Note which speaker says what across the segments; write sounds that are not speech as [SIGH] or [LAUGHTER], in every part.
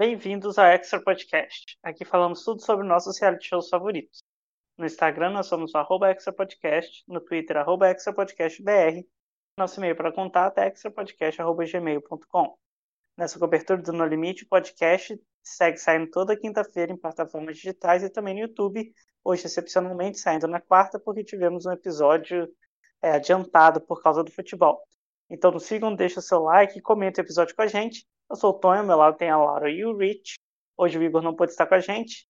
Speaker 1: Bem-vindos ao Extra Podcast. Aqui falamos tudo sobre nossos reality shows favoritos. No Instagram nós somos o arroba Extra Podcast, no Twitter arroba Extra Podcast BR. Nosso e-mail para contato é extrapodcast.gmail.com. Nessa cobertura do No Limite, o podcast segue saindo toda quinta-feira em plataformas digitais e também no YouTube, hoje excepcionalmente saindo na quarta, porque tivemos um episódio é, adiantado por causa do futebol. Então nos sigam, deixa o seu like comenta o episódio com a gente. Eu sou o Tonho, meu lado tem a Laura e o Rich. Hoje o Igor não pôde estar com a gente,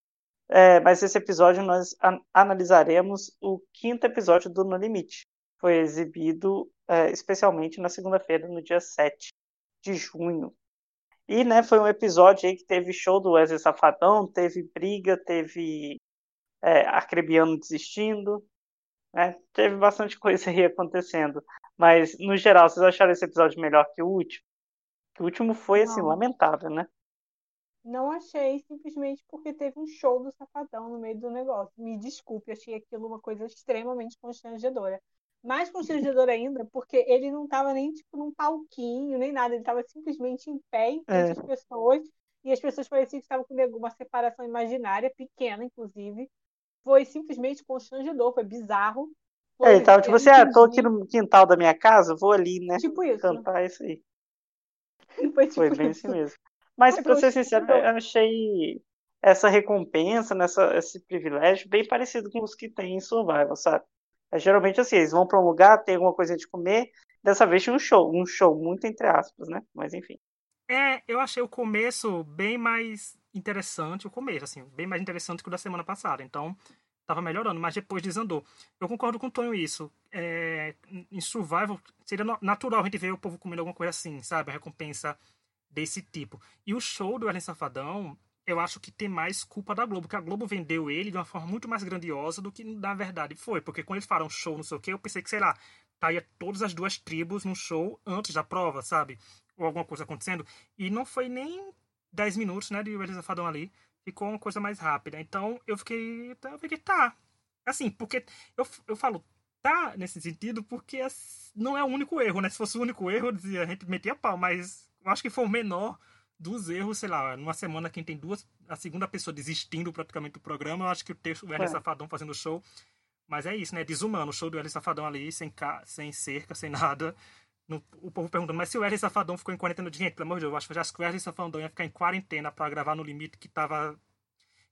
Speaker 1: é, mas esse episódio nós an analisaremos o quinto episódio do No Limite. Foi exibido é, especialmente na segunda-feira, no dia 7 de junho. E né, foi um episódio aí que teve show do Wesley Safadão, teve briga, teve é, Arcrebiano desistindo, né? teve bastante [LAUGHS] coisa aí acontecendo. Mas, no geral, vocês acharam esse episódio melhor que o último? O último foi, assim, lamentável, né?
Speaker 2: Não achei, simplesmente porque teve um show do Safadão no meio do negócio. Me desculpe, achei aquilo uma coisa extremamente constrangedora. Mais constrangedora [LAUGHS] ainda, porque ele não estava nem, tipo, num palquinho, nem nada. Ele estava simplesmente em pé, em frente é. às pessoas. E as pessoas pareciam que estavam com uma separação imaginária, pequena, inclusive. Foi simplesmente constrangedor, foi bizarro.
Speaker 1: Foi, é, ele tava tipo assim, ah, tô aqui no quintal da minha casa, vou ali, né?
Speaker 2: Tipo isso.
Speaker 1: Cantar isso aí. [LAUGHS]
Speaker 2: Foi, tipo
Speaker 1: Foi bem isso. assim mesmo. Mas, para ser sincero, eu achei essa recompensa, nessa, esse privilégio, bem parecido com os que tem em Survival, sabe? É, geralmente assim, eles vão para um lugar, tem alguma coisa de comer, dessa vez tinha um show, um show muito entre aspas, né? Mas enfim.
Speaker 3: É, eu achei o começo bem mais interessante, o começo, assim, bem mais interessante que o da semana passada. Então, tava melhorando, mas depois desandou. Eu concordo com o Tonho isso. É, em Survival, seria natural a gente ver o povo comendo alguma coisa assim, sabe? A recompensa desse tipo. E o show do Ellen Safadão, eu acho que tem mais culpa da Globo, porque a Globo vendeu ele de uma forma muito mais grandiosa do que na verdade foi. Porque quando eles falaram show, não sei o quê, eu pensei que, sei lá, estaria todas as duas tribos num show antes da prova, sabe? Ou alguma coisa acontecendo. E não foi nem 10 minutos, né, de Ellen Safadão ali ficou uma coisa mais rápida. Então eu fiquei, eu fiquei, tá. Assim, porque eu, eu falo tá nesse sentido porque não é o único erro, né? Se fosse o único erro, dizia, a gente metia pau, mas eu acho que foi o menor dos erros, sei lá, numa semana quem tem duas, a segunda pessoa desistindo praticamente do programa, eu acho que o texto do é. Safadão fazendo show, mas é isso, né? Desumano, o show do Hélio Safadão ali, sem, ca... sem cerca, sem nada, no, o povo perguntando, mas se o Wesley Safadão ficou em quarentena de gente, pelo amor de Deus, eu acho já que o Wesley Safadão ia ficar em quarentena para gravar no limite que tava.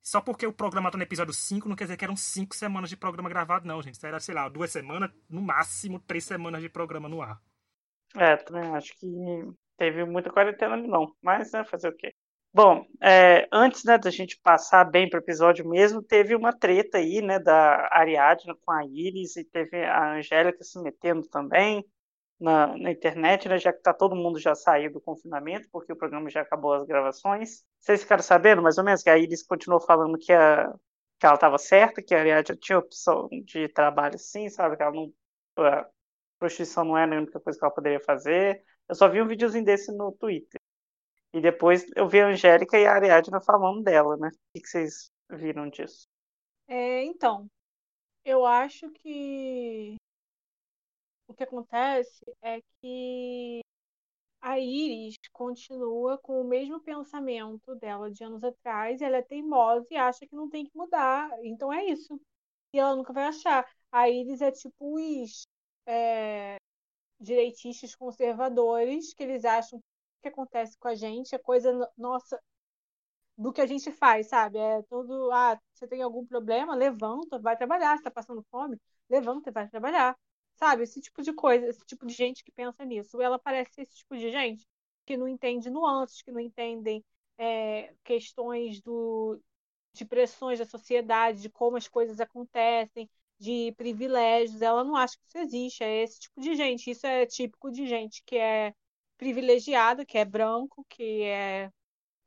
Speaker 3: Só porque o programa tá no episódio 5, não quer dizer que eram 5 semanas de programa gravado, não, gente. Isso era, sei lá, duas semanas, no máximo três semanas de programa no ar.
Speaker 1: É, também acho que teve muita quarentena ali, não. Mas, né, fazer o quê? Bom, é, antes né, da gente passar bem para o episódio mesmo, teve uma treta aí, né, da Ariadne com a Iris e teve a Angélica se metendo também na, na internet, né, já que tá todo mundo já saiu do confinamento, porque o programa já acabou as gravações. Vocês ficaram sabendo, mais ou menos, que a Iris continuou falando que, a, que ela estava certa, que a Ariadne tinha opção de trabalho sim, sabe, que ela não, a prostituição não era a única coisa que ela poderia fazer. Eu só vi um videozinho desse no Twitter. E depois eu vi a Angélica e a Ariadne falando dela, né? O que vocês viram disso?
Speaker 2: É, então, eu acho que que acontece é que a Iris continua com o mesmo pensamento dela de anos atrás, ela é teimosa e acha que não tem que mudar. Então é isso. E ela nunca vai achar. A Iris é tipo os é, direitistas conservadores, que eles acham que o que acontece com a gente é coisa nossa do que a gente faz, sabe? É tudo, ah, você tem algum problema, levanta, vai trabalhar, você está passando fome, levanta e vai trabalhar. Sabe? Esse tipo de coisa, esse tipo de gente que pensa nisso. Ela parece esse tipo de gente que não entende nuances, que não entendem é, questões do, de pressões da sociedade, de como as coisas acontecem, de privilégios. Ela não acha que isso existe. É esse tipo de gente. Isso é típico de gente que é privilegiada, que é branco, que é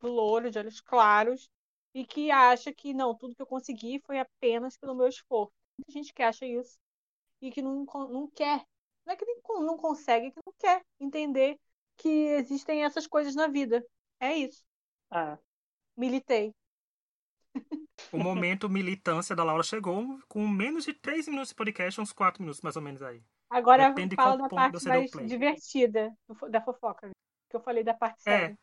Speaker 2: louro, de olhos claros, e que acha que não, tudo que eu consegui foi apenas pelo meu esforço. Muita gente que acha isso e que não, não quer. Não é que não consegue, é que não quer entender que existem essas coisas na vida. É isso.
Speaker 1: Ah.
Speaker 2: Militei.
Speaker 3: O momento militância da Laura chegou com menos de 3 minutos de podcast, uns 4 minutos mais ou menos aí.
Speaker 2: Agora Depende fala da parte mais divertida da fofoca. Que eu falei da parte
Speaker 3: é. séria.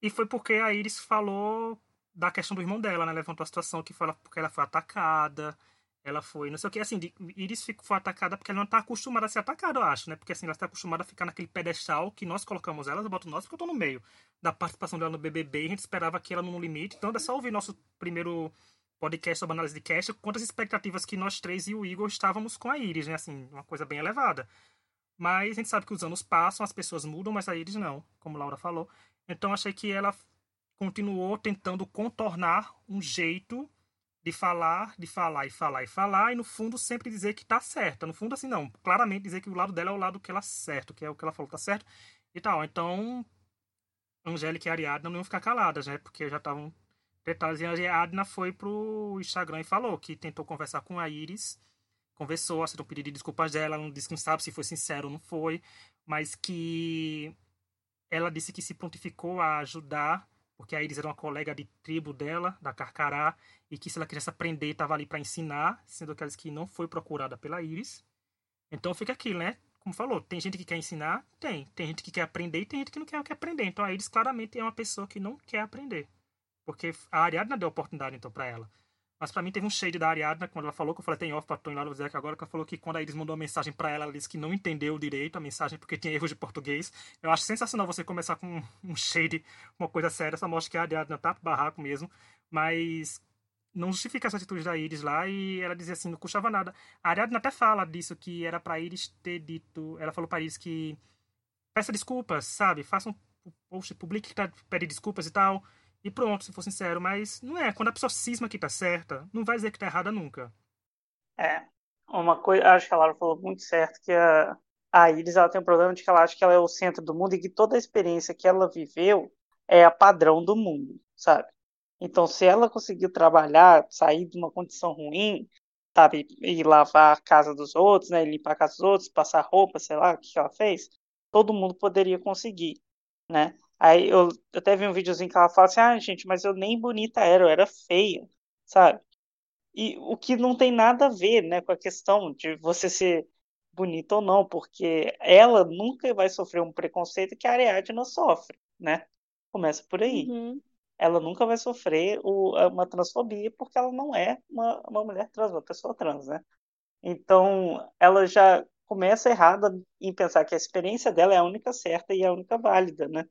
Speaker 3: E foi porque a Iris falou da questão do irmão dela, né? Levantou a situação que foi porque ela foi atacada, ela foi, não sei o que, assim, Iris foi atacada porque ela não tá acostumada a ser atacada, eu acho, né? Porque assim, ela está acostumada a ficar naquele pedestal que nós colocamos ela, eu boto nós porque eu tô no meio da participação dela no BBB, e a gente esperava que ela no limite, então é só ouvir nosso primeiro podcast sobre análise de cast, quantas expectativas que nós três e o Igor estávamos com a Iris, né? Assim, uma coisa bem elevada. Mas a gente sabe que os anos passam, as pessoas mudam, mas a Iris não, como Laura falou. Então achei que ela continuou tentando contornar um jeito de falar, de falar e falar e falar, e no fundo sempre dizer que tá certa. No fundo, assim, não. Claramente dizer que o lado dela é o lado que ela certo, que é o que ela falou tá certo e tal. Então, Angélica e Ariadna não iam ficar caladas, né? Porque já estavam tretadas. E a Ariadna foi pro Instagram e falou que tentou conversar com a Iris, conversou, aceitou um pedido de desculpas dela, ela não disse que não sabe se foi sincero ou não foi, mas que ela disse que se prontificou a ajudar porque a Iris era uma colega de tribo dela, da Carcará, e que se ela quisesse aprender, estava ali para ensinar, sendo que ela que não foi procurada pela Iris. Então fica aquilo, né? Como falou, tem gente que quer ensinar? Tem. Tem gente que quer aprender e tem gente que não quer, quer aprender. Então a Iris claramente é uma pessoa que não quer aprender. Porque a Ariadna deu oportunidade, então, para ela. Mas para mim teve um shade da Ariadna quando ela falou, que eu falei, tem off pra lá, vou dizer que agora, que ela falou que quando a Iris mandou uma mensagem para ela, ela disse que não entendeu direito a mensagem porque tinha erros de português. Eu acho sensacional você começar com um shade, uma coisa séria, só mostra que a Ariadna tá pro barraco mesmo, mas não justifica essa atitude da Iris lá e ela dizia assim, não custava nada. A Ariadna até fala disso, que era pra Iris ter dito, ela falou pra Iris que peça desculpas, sabe? Faça um post, publique que tá pede desculpas e tal. E pronto, se for sincero, mas não é. Quando a pessoa cisma que tá certa, não vai dizer que tá errada nunca.
Speaker 1: É. Uma coisa, acho que a Laura falou muito certo, que a, a Iris ela tem um problema de que ela acha que ela é o centro do mundo e que toda a experiência que ela viveu é a padrão do mundo, sabe? Então, se ela conseguiu trabalhar, sair de uma condição ruim, sabe, e lavar a casa dos outros, né, limpar a casa dos outros, passar roupa, sei lá, o que ela fez, todo mundo poderia conseguir, né? Aí eu, eu até vi um videozinho que ela fala assim, ah, gente, mas eu nem bonita era, eu era feia, sabe? E o que não tem nada a ver, né, com a questão de você ser bonita ou não, porque ela nunca vai sofrer um preconceito que a Ariadna sofre, né? Começa por aí.
Speaker 2: Uhum.
Speaker 1: Ela nunca vai sofrer o, uma transfobia porque ela não é uma, uma mulher trans, uma pessoa trans, né? Então, ela já começa errada em pensar que a experiência dela é a única certa e a única válida, né?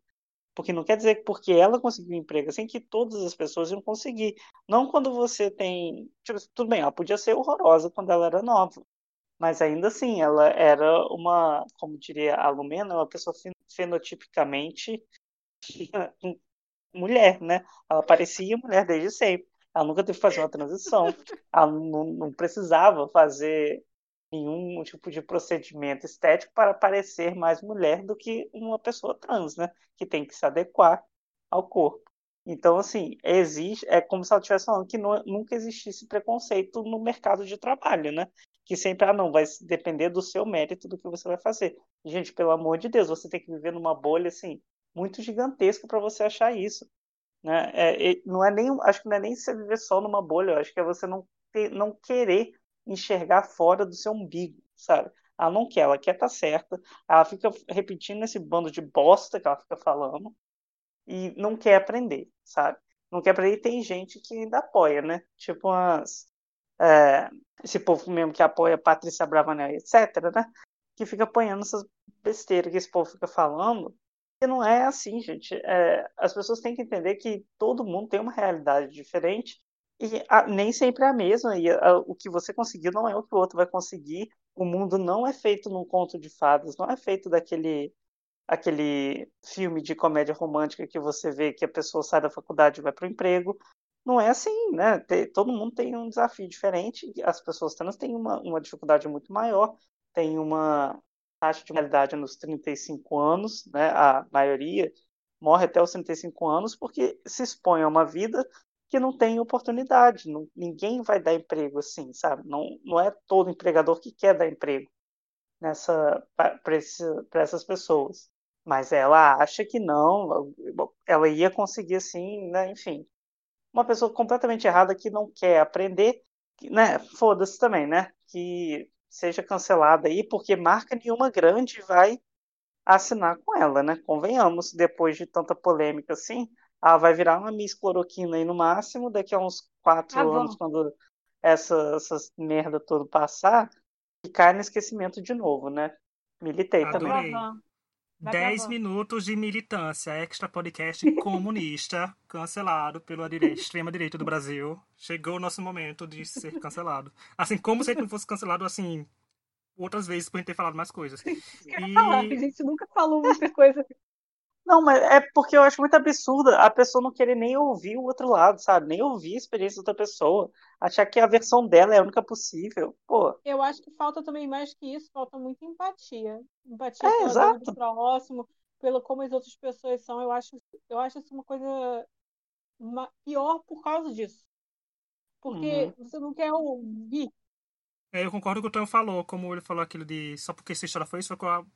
Speaker 1: Porque não quer dizer que porque ela conseguiu um emprego assim que todas as pessoas iam conseguir. Não quando você tem. Tipo, tudo bem, ela podia ser horrorosa quando ela era nova. Mas ainda assim, ela era uma, como diria a Lumena, uma pessoa fenotipicamente [LAUGHS] mulher, né? Ela parecia mulher desde sempre. Ela nunca teve que fazer uma transição. Ela não, não precisava fazer nenhum tipo de procedimento estético para parecer mais mulher do que uma pessoa trans, né? Que tem que se adequar ao corpo. Então, assim, existe, é como se ela estivesse falando que não, nunca existisse preconceito no mercado de trabalho, né? Que sempre, ah, não, vai depender do seu mérito do que você vai fazer. Gente, pelo amor de Deus, você tem que viver numa bolha, assim, muito gigantesca para você achar isso. Né? É, não é nem, acho que não é nem você viver só numa bolha, acho que é você não, ter, não querer enxergar fora do seu umbigo, sabe? Ela não quer, ela quer estar tá certa, ela fica repetindo esse bando de bosta que ela fica falando e não quer aprender, sabe? Não quer aprender e tem gente que ainda apoia, né? Tipo umas, é, esse povo mesmo que apoia Patrícia Bravanel, etc, né? Que fica apoiando essas besteiras que esse povo fica falando. E não é assim, gente. É, as pessoas têm que entender que todo mundo tem uma realidade diferente e a, nem sempre é a mesma, e a, o que você conseguiu não é o que o outro vai conseguir. O mundo não é feito num conto de fadas, não é feito daquele aquele filme de comédia romântica que você vê que a pessoa sai da faculdade e vai para o emprego. Não é assim, né? Tem, todo mundo tem um desafio diferente, as pessoas trans têm uma, uma dificuldade muito maior, tem uma taxa de mortalidade nos 35 anos, né? A maioria morre até os 35 anos porque se expõe a uma vida que não tem oportunidade. Não, ninguém vai dar emprego assim, sabe? Não, não é todo empregador que quer dar emprego nessa para essas pessoas. Mas ela acha que não, ela ia conseguir assim, né? Enfim, uma pessoa completamente errada que não quer aprender, né? Foda-se também, né? Que seja cancelada aí, porque marca nenhuma grande vai assinar com ela, né? Convenhamos, depois de tanta polêmica assim, ela vai virar uma Miss Cloroquina aí no máximo, daqui a uns quatro
Speaker 2: Ah,
Speaker 1: anos, quando essa, essas merda toda passar, e cai no esquecimento de novo, né? Militei também.
Speaker 3: Adorei.
Speaker 2: Vai
Speaker 3: 10
Speaker 2: gravando.
Speaker 3: minutos de militância, extra podcast [LAUGHS] comunista, cancelado pela dire... extrema direita do Brasil. Chegou o nosso momento de ser cancelado. Assim, como se ele não fosse cancelado, assim, outras vezes por gente ter falado mais coisas.
Speaker 2: Ah, a
Speaker 3: E
Speaker 2: gente nunca falou muita coisa.
Speaker 1: Não, mas é porque eu acho muito absurdo a pessoa não querer nem ouvir o outro lado, sabe? Nem ouvir a experiência da outra pessoa. Achar que a versão dela é a única possível. Pô,
Speaker 2: Eu acho que falta também mais que isso, falta muita empatia. Empatia
Speaker 1: É,
Speaker 2: do próximo, pelo como as outras pessoas são. Eu acho, eu acho isso uma coisa pior por causa disso. Porque você não quer ouvir.
Speaker 3: É, eu concordo com o que o Tonho falou, como ele falou aquilo de só porque essa história foi isso, foi eu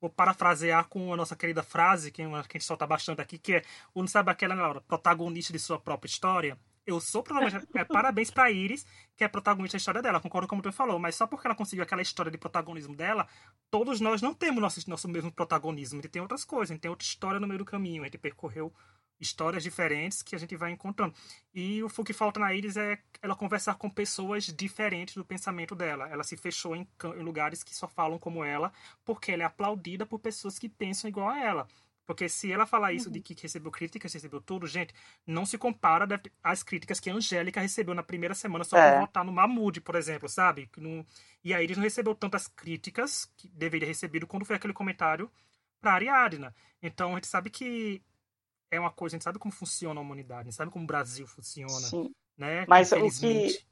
Speaker 3: vou parafrasear com a nossa querida frase, que, é uma, que a gente solta bastante aqui, que é, o não sabe aquela, né, Laura, protagonista de sua própria história. Eu sou protagonista, [LAUGHS] é, parabéns pra Iris, que é protagonista da história dela, concordo com o que o Tonho falou, mas só porque ela conseguiu aquela história de protagonismo dela, todos nós não temos nosso, nosso mesmo protagonismo, a gente tem outras coisas, a gente tem outra história no meio do caminho, a gente percorreu histórias diferentes que a gente vai encontrando. E o que falta na Iris é ela conversar com pessoas diferentes do pensamento dela. Ela se fechou em, em lugares que só falam como ela, porque ela é aplaudida por pessoas que pensam igual a ela. Porque se ela falar isso de que recebeu críticas, recebeu tudo, gente, não se compara às críticas que a Angélica recebeu na primeira semana só
Speaker 1: É.
Speaker 3: por votar no Mahmoud, por exemplo, sabe? E a Iris não recebeu tantas críticas que deveria recebido quando foi aquele comentário pra Ariadna. Então a gente sabe que é uma coisa, a gente sabe como funciona a humanidade, a gente sabe como o Brasil funciona,
Speaker 1: sim.
Speaker 3: né?
Speaker 1: Mas o que-.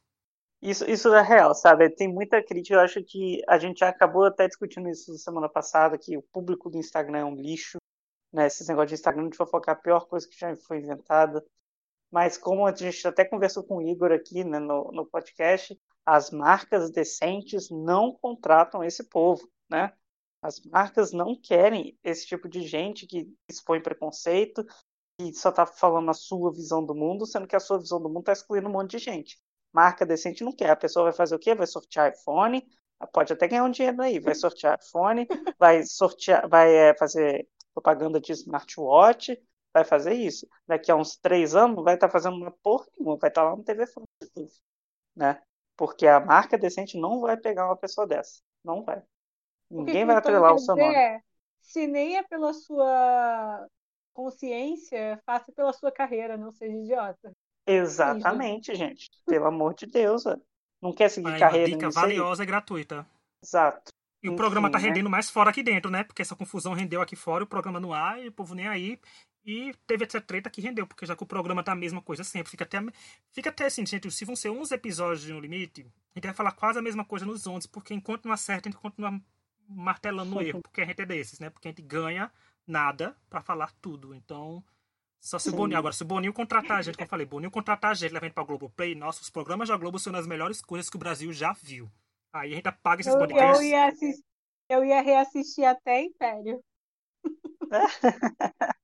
Speaker 1: Isso, isso é real, sabe? Tem muita crítica. Eu acho que a gente já acabou até discutindo isso semana passada, que o público do Instagram é um lixo, né? Esses negócios de Instagram de fofocar é a pior coisa que já foi inventada. Mas como a gente até conversou com o Igor aqui, né, no, no podcast, as marcas decentes não contratam esse povo, né? As marcas não querem esse tipo de gente que expõe preconceito, que só tá falando a sua visão do mundo, sendo que a sua visão do mundo tá excluindo um monte de gente. Marca decente não quer. A pessoa vai fazer o quê? Vai sortear iPhone, pode até ganhar um dinheiro aí, vai sortear iPhone, [LAUGHS] vai sortear, vai é, fazer propaganda de smartwatch, vai fazer isso. Daqui a uns três anos vai estar fazendo uma porra nenhuma, vai estar lá no TV tudo, né? Porque a marca decente não vai pegar uma pessoa dessa. Não vai.
Speaker 2: O
Speaker 1: Ninguém vai
Speaker 2: o
Speaker 1: atrelar o seu nome.
Speaker 2: é, se nem é pela sua consciência, faça pela sua carreira, não seja idiota.
Speaker 1: Exatamente, gente. Pelo amor de Deus. Não quer seguir
Speaker 3: Aí, uma
Speaker 1: carreira
Speaker 3: dica
Speaker 1: nisso aí?
Speaker 3: valiosa e gratuita.
Speaker 1: Exato.
Speaker 3: E o
Speaker 1: Enfim,
Speaker 3: programa tá
Speaker 1: né?
Speaker 3: rendendo mais fora aqui dentro, né? Porque essa confusão rendeu aqui fora, o programa no ar, e o povo nem aí. E teve essa treta que rendeu, porque já que o programa tá a mesma coisa sempre, fica até, fica até assim, gente, se vão ser 11 episódios de No Limite, a gente vai falar quase a mesma coisa nos 11, porque enquanto não acerta, a gente continua martelando no erro, porque a gente é desses, né? Porque a gente ganha nada pra falar tudo. Então, só se o. Boninho. Agora, se o Boninho contratar a gente, como eu falei, Boninho contratar a gente, leva a gente pra Globoplay, nossa, os programas da Globo são as melhores coisas que o Brasil já viu. Aí a gente apaga esses
Speaker 2: Eu,
Speaker 3: podcasts.
Speaker 2: eu, ia assis- eu ia reassistir até Império. [LAUGHS]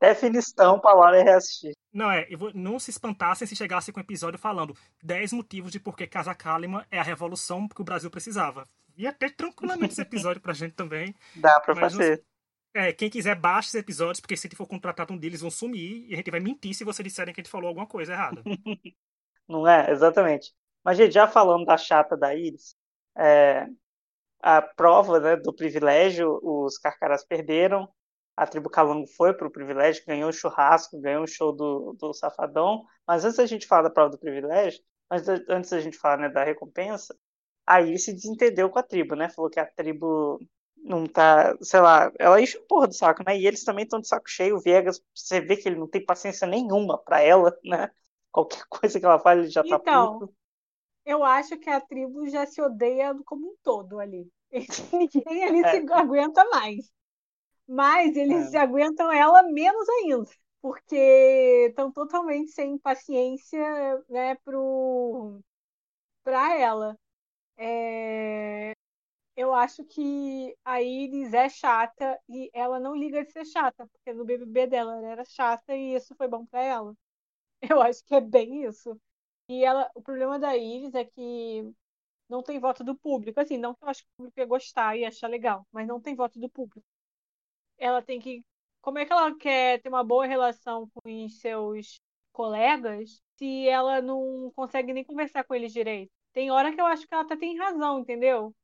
Speaker 1: Definição pra Laura reassistir.
Speaker 3: Não, é, eu vou- não se espantassem se chegasse com um episódio falando 10 motivos de por que Casa Kalimann é a revolução que o Brasil precisava. Ia ter tranquilamente esse episódio pra gente também.
Speaker 1: Dá pra
Speaker 3: não
Speaker 1: fazer.
Speaker 3: É, quem quiser, baixe esses episódios, porque se a gente for contratar um deles, vão sumir e a gente vai mentir se vocês disserem que a gente falou alguma coisa errada. [LAUGHS]
Speaker 1: Não é? Exatamente. Mas, gente, já falando da chata da Iris, é, a prova né, do privilégio, os Carcarás perderam, a tribo Calango foi pro privilégio, ganhou o churrasco, ganhou o show do, do Safadão. Mas antes da gente falar da prova do privilégio, mas antes da gente falar né, da recompensa, a Iris se desentendeu com a tribo, né? Falou que a tribo não tá, sei lá, ela enche o porra do saco, né? E eles também estão de saco cheio. O Viegas, você vê que ele não tem paciência nenhuma pra ela, né? Qualquer [LAUGHS] coisa que ela fale, ele já tá
Speaker 2: Então,
Speaker 1: puto.
Speaker 2: Eu acho que a tribo já se odeia como um todo ali. [LAUGHS] Ninguém ali
Speaker 1: É.
Speaker 2: se aguenta mais. Mas eles
Speaker 1: É.
Speaker 2: aguentam ela menos ainda. Porque estão totalmente sem paciência, né, pro... pra ela. É, Eu acho que a Iris é chata e ela não liga de ser chata, porque no BBB dela ela era chata e isso foi bom pra ela. [LAUGHS] Eu acho que é bem isso. E ela, o problema da Iris é que não tem voto do público. Assim, não que eu acho que o público ia gostar e achar legal, mas não tem voto do público. ela tem que. Como é que ela quer ter uma boa relação com os seus colegas se ela não consegue nem conversar com eles direito? Tem hora que eu acho que ela até tem razão, entendeu?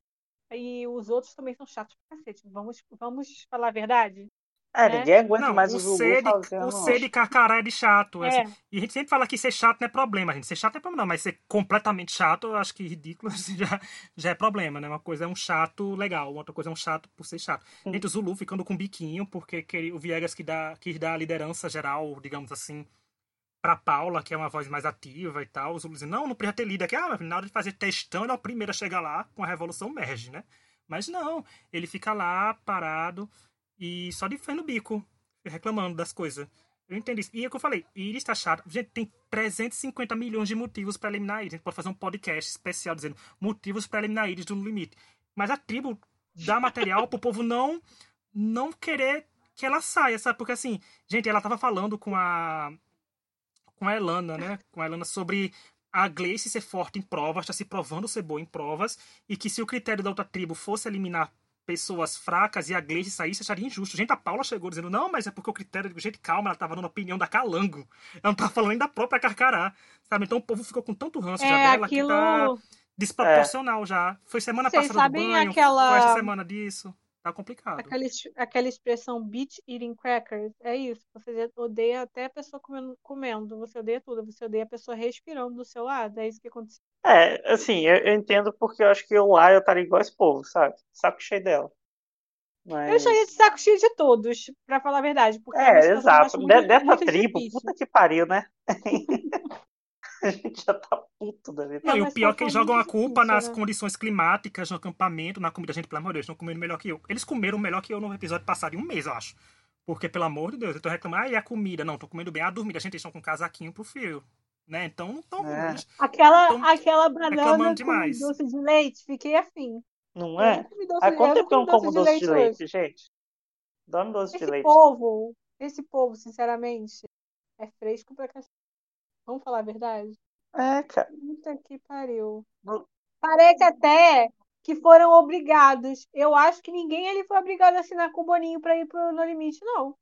Speaker 2: E os outros também são chatos pra cacete. Vamos, vamos falar a verdade?
Speaker 1: É,
Speaker 2: né?
Speaker 1: ninguém aguenta
Speaker 3: Não,
Speaker 1: mais
Speaker 3: o de,
Speaker 1: fazendo.
Speaker 3: o C de carcará é de chato.
Speaker 2: É.
Speaker 3: assim. E a gente sempre fala que ser chato não é problema, gente. Ser chato não é problema, não, mas ser completamente chato, eu acho que ridículo [LAUGHS] assim, já, já é problema, né? Uma coisa é um chato legal, outra coisa é um chato por ser chato.
Speaker 1: Hum.
Speaker 3: Gente, o Zulu ficando com biquinho, porque o Viegas que dá, quis dar a liderança geral, digamos assim, pra Paula, que é uma voz mais ativa e tal. O Zulu dizendo, não, não precisa ter lido aqui. Ah, na hora de fazer textão, ele é o primeiro a chegar lá com a Revolução Merge, né? Mas não, ele fica lá parado e só de no bico, reclamando das coisas. Eu entendi isso. E é o que eu falei, Iris tá chato. Gente, tem 350 milhões de motivos pra eliminar Iris. A gente pode fazer um podcast especial dizendo motivos pra eliminar Iris do Limite. Mas a tribo dá material pro povo não, não querer que ela saia, sabe? Porque assim, gente, ela tava falando com a com a Elana, né? Com a Elana sobre a Gleice ser forte em provas, tá se provando ser boa em provas, e que se o critério da outra tribo fosse eliminar pessoas fracas e a Gleice saísse, acharia injusto. Gente, a Paula chegou dizendo, não, mas é porque o critério... Digo, Gente, calma, ela tava dando a opinião da Calango. Ela não tava falando nem da própria Carcará, sabe? Então o povo ficou com tanto ranço já
Speaker 2: É
Speaker 3: dela
Speaker 2: aquilo.
Speaker 3: que tá desproporcional já. Foi semana
Speaker 2: Vocês
Speaker 3: passada do banho,
Speaker 2: aquela-
Speaker 3: foi essa semana disso. Tá complicado.
Speaker 2: Aquela, aquela expressão bitch eating crackers, é isso. Você odeia até a pessoa comendo, comendo, você odeia tudo, você odeia a pessoa respirando do seu lado, é isso que aconteceu.
Speaker 1: É, assim, eu, eu entendo porque eu acho que eu lá eu estaria igual esse povo, sabe? Saco cheio dela. Mas...
Speaker 2: Eu estaria de saco cheio de todos, pra falar a verdade. Porque é
Speaker 1: É, exato.
Speaker 2: muito-
Speaker 1: dessa
Speaker 2: muito
Speaker 1: tribo,
Speaker 2: difícil.
Speaker 1: puta que pariu, né? [LAUGHS] a gente já tá puto da vida.
Speaker 3: Não,
Speaker 2: É
Speaker 3: e o pior é que eles jogam a culpa
Speaker 2: difícil,
Speaker 3: nas
Speaker 2: né?
Speaker 3: condições climáticas, no acampamento, na comida. Gente, pelo amor de Deus, estão comendo melhor que eu. Eles comeram melhor que eu no episódio passado, em um mês, eu acho. Porque, pelo amor de Deus, eu tô reclamando, ah, e a comida? Não, tô comendo bem. A dormida, gente, eles estão com casaquinho pro frio. Né? Então não tão
Speaker 1: É.
Speaker 3: ruins.
Speaker 2: Aquela,
Speaker 3: Tão
Speaker 2: aquela banana
Speaker 3: demais.
Speaker 2: doce de leite, fiquei afim.
Speaker 1: Não é? Há
Speaker 2: de-
Speaker 1: quanto
Speaker 2: eu
Speaker 1: tempo que eu não como doce de
Speaker 2: hoje.
Speaker 1: leite, gente? Dá-me doce de
Speaker 2: Esse
Speaker 1: leite.
Speaker 2: povo, esse povo, sinceramente, é fresco pra cacete. Vamos falar a verdade?
Speaker 1: É, cara.
Speaker 2: Puta que pariu.
Speaker 1: Não-
Speaker 2: Parece até que foram obrigados. Eu acho que ninguém ali foi obrigado a assinar com o Boninho pra ir pro No Limite, não.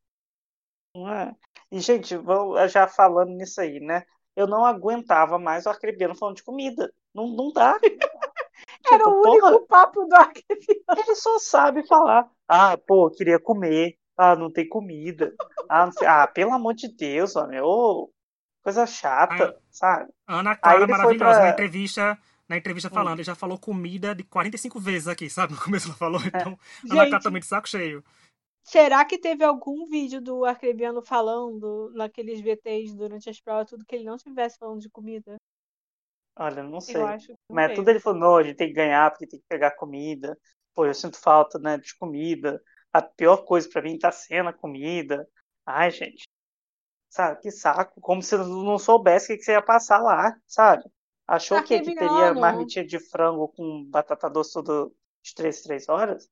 Speaker 1: É? E, gente, vou- já falando nisso aí, né? Eu não aguentava mais o arcrebiano falando de comida. Não, não dá. [LAUGHS]
Speaker 2: Era
Speaker 1: Tipo,
Speaker 2: o
Speaker 1: porra,
Speaker 2: único papo do Arquebiano.
Speaker 1: ele só sabe falar. Ah, pô, queria comer. Ah, não tem comida. Ah, não sei. Ah, pelo amor de Deus, homem. Coisa chata, sabe?
Speaker 3: Ana
Speaker 1: Aí
Speaker 3: Clara maravilhosa
Speaker 1: pra-
Speaker 3: na entrevista. Na entrevista
Speaker 1: Hum.
Speaker 3: falando, ele já falou comida de 45 vezes aqui, sabe? No começo ela falou, então Ana Clara também de saco cheio.
Speaker 2: será que teve algum vídeo do Arcrebiano falando naqueles VTs durante as provas, tudo que ele não estivesse falando de comida?
Speaker 1: Olha, não sei.
Speaker 2: Eu acho que não
Speaker 1: Mas
Speaker 2: teve.
Speaker 1: tudo ele falou, não, a gente tem que ganhar porque tem que pegar comida. Pô, eu sinto falta, né, de comida. A pior coisa pra mim tá sendo a comida. Ai, gente. Sabe, que saco. Como se não soubesse o que que você ia passar lá, sabe? Achou que, que teria marmitinha de frango com batata doce todo de 3 3 horas?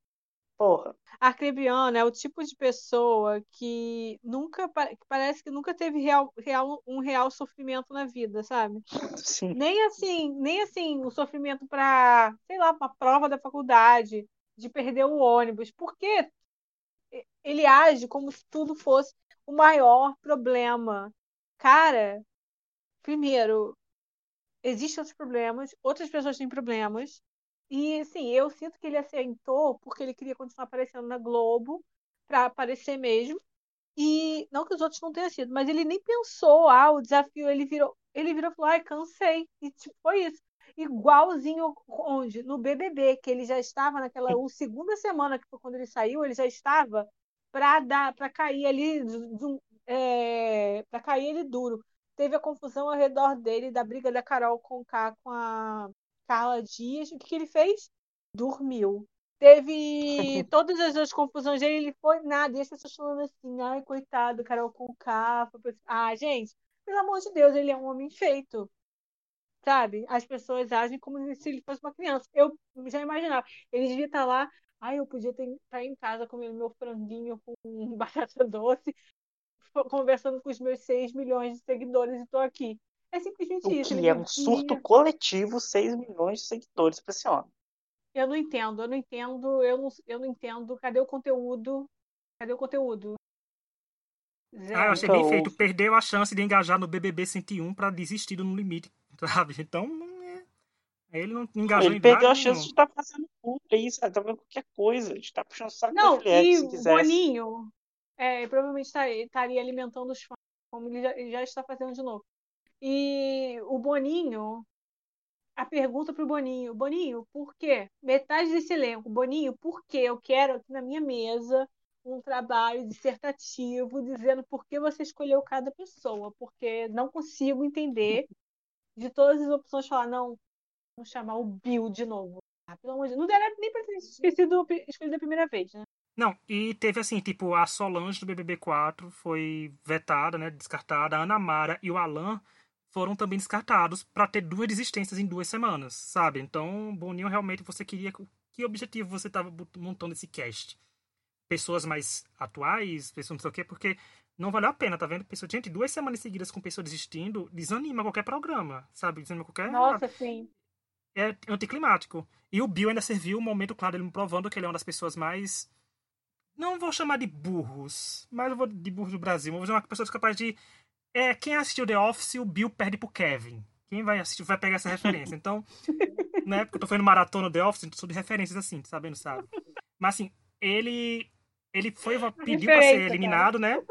Speaker 1: Porra.
Speaker 2: Arcrebiano é o tipo de pessoa que nunca que parece que nunca teve real, real- um real sofrimento na vida, sabe?
Speaker 1: Sim.
Speaker 2: Nem assim, nem assim o sofrimento para, sei lá, uma prova da faculdade, de perder o ônibus, porque ele age como se tudo fosse o maior problema. Cara, primeiro, existem outros problemas, outras pessoas têm problemas. E assim, eu sinto que ele aceitou porque ele queria continuar aparecendo na Globo para aparecer mesmo. E não que os outros não tenham sido, mas ele nem pensou, ah, o desafio, ele virou, ele virou e falou, ai, cansei. E tipo, foi isso. Igualzinho onde? No BBB, que ele já estava naquela segunda semana que foi quando ele saiu, ele já estava para dar, para cair ali, é, para cair ele duro. Teve a confusão ao redor dele da briga da Carol Conká com a Carla Dias. O que, que ele fez? Dormiu. Teve [LAUGHS] todas as outras confusões dele, ele foi nada. E as pessoas falando assim, ai, coitado, Carol Conká. Ah, gente, pelo amor de Deus, ele é um homem feito. Sabe? As pessoas agem como se ele fosse uma criança. Eu já imaginava. Ele devia estar lá, ai, eu podia estar em casa comendo meu franguinho com [LAUGHS] batata doce, conversando com os meus 6 milhões de seguidores e estou aqui. É simplesmente
Speaker 1: O
Speaker 2: isso.
Speaker 1: que
Speaker 2: ele
Speaker 1: é um surto coletivo, 6 milhões de seguidores pra esse homem.
Speaker 2: Eu não entendo, eu não entendo, eu não, eu não entendo. Cadê o conteúdo? Cadê o conteúdo?
Speaker 3: Zero. Ah, eu achei então, bem feito. Perdeu a chance de engajar no BBB 101 pra desistir no limite, [LAUGHS] sabe? Então. Ele não engajou
Speaker 1: ele em perdeu a chance de estar tá fazendo tudo aí, sabe? Tá vendo qualquer coisa. De estar tá puxando saco
Speaker 2: Não, e o Boninho é, provavelmente estaria alimentando os fãs, como ele já, ele já está fazendo de novo. E o Boninho, a pergunta pro Boninho, Boninho, por quê? Metade desse elenco, Boninho, por quê? Eu quero aqui na minha mesa um trabalho dissertativo dizendo por que você escolheu cada pessoa, porque não consigo entender de todas as opções falar, não, vamos chamar o Bill de novo. Ah, pelo amor de Deus. Não era nem pra ter esquecido escolhido a primeira vez, né?
Speaker 3: Não, e teve assim, tipo, a Solange do BBB4 foi vetada, né, descartada, a Ana Mara e o Alan foram também descartados para ter duas desistências em duas semanas, sabe? Então, Boninho, realmente você queria. Que objetivo você estava montando esse cast? Pessoas mais atuais, pessoas não sei o quê, porque não valeu a pena, tá vendo? Pessoa, gente, duas semanas seguidas com pessoa desistindo desanima qualquer programa, sabe? Desanima qualquer.
Speaker 2: Nossa, sim.
Speaker 3: É anticlimático. E o Bill ainda serviu um momento claro, ele me provando que ele é uma das pessoas mais. Não vou chamar de burros, mas eu vou de burros do Brasil. Vou chamar de pessoas capazes de é, quem assistiu The Office, o Bill perde pro Kevin. Quem vai assistir vai pegar essa referência. Então, [LAUGHS] né, porque eu tô fazendo maratona The Office, sou de referências assim, sabendo, sabe? Mas assim, ele ele foi pediu para ser eliminado, né?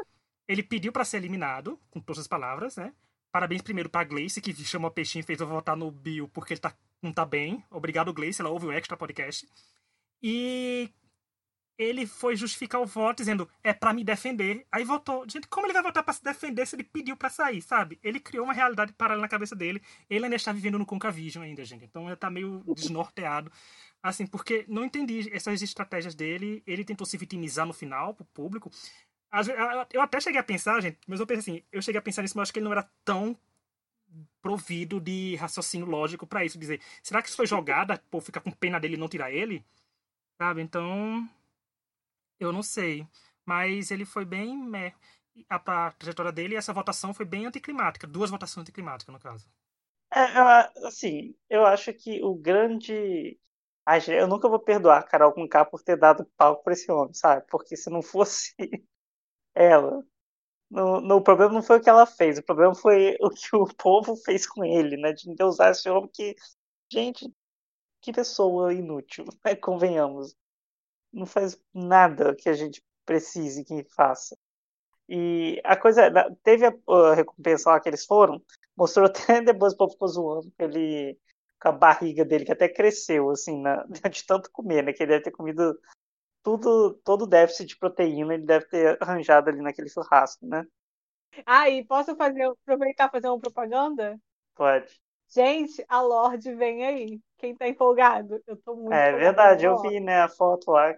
Speaker 3: Ele pediu para ser eliminado, com todas as palavras, né? Parabéns primeiro pra Gleice, que chamou a Peixinho e fez eu votar no Bill porque ele tá, não tá bem. Obrigado, Gleice, ela ouve o extra podcast. E ele foi justificar o voto dizendo é para me defender. Aí votou. Gente, como ele vai votar para se defender se ele pediu para sair, sabe? Ele criou uma realidade paralela na cabeça dele. Ele ainda está vivendo no Concavision ainda, gente. Então ele tá meio [LAUGHS] desnorteado. Assim, porque não entendi essas estratégias dele. Ele tentou se vitimizar no final pro público. Eu até cheguei a pensar, gente, mas eu pensei assim, eu cheguei a pensar nisso, mas acho que ele não era tão provido de raciocínio lógico para isso. Dizer, será que isso foi jogada? Pô, ficar com pena dele e não tirar ele? Sabe? Então, eu não sei. Mas ele foi bem. Meh. A, a trajetória dele, essa votação foi bem anticlimática. Duas votações anticlimáticas, no caso.
Speaker 1: É, assim, eu acho que o grande. Eu nunca vou perdoar a Carol com K por ter dado palco para esse homem, sabe? Porque se não fosse [LAUGHS] ela. No, no, o problema não foi o que ela fez, o problema foi o que o [LAUGHS] povo fez com ele, né? De usar esse homem que. Gente, que pessoa inútil, [LAUGHS] né? Convenhamos não faz nada que a gente precise que faça. E a coisa, teve a, a recompensa lá que eles foram, mostrou [LAUGHS] até depois o povo ficou zoando, ele, com a barriga dele, que até cresceu, assim, na, de tanto comer, né? Que ele deve ter comido tudo, todo déficit de proteína, ele deve ter arranjado ali naquele churrasco, né?
Speaker 2: Ah, e posso fazer, aproveitar fazer uma propaganda?
Speaker 1: Pode.
Speaker 2: Gente, a Lorde vem aí. Quem tá empolgado? Eu tô muito
Speaker 1: É verdade, eu vi, né, a foto lá.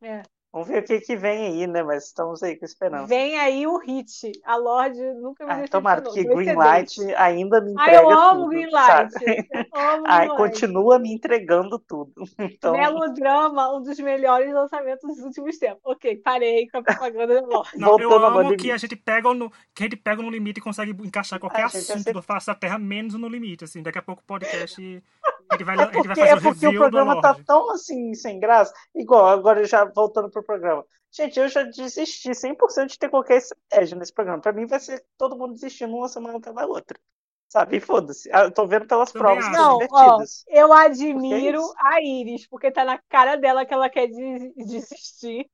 Speaker 2: É.
Speaker 1: Vamos ver o que, que vem aí, né? Mas estamos aí com esperança.
Speaker 2: Vem aí o hit. A Lorde nunca me ah,
Speaker 1: Tomara, porque Greenlight ainda me entrega. Ah, eu amo [LAUGHS] tudo,
Speaker 2: Greenlight. Eu amo
Speaker 1: Ai, continua me entregando tudo. [LAUGHS] Então...
Speaker 2: Melodrama, um dos melhores lançamentos dos últimos tempos. Ok, parei com a propaganda da Lorde.
Speaker 3: Não, eu amo que a gente pega no, que a gente pega no limite e consegue encaixar qualquer assunto sempre... do Face da Terra, menos no limite. Assim, daqui a pouco o podcast. Ele vai, é porque, vai fazer é porque o programa
Speaker 1: tá tão assim, sem graça. Igual, agora já voltando pro programa. Gente, eu já desisti 100% de ter qualquer estratégia nesse programa. Pra mim vai ser todo mundo desistindo uma semana até da outra. Sabe? Foda-se. Ah, eu tô vendo pelas Também provas
Speaker 2: não, divertidas. Ó, eu admiro é a Iris, porque tá na cara dela que ela quer des desistir.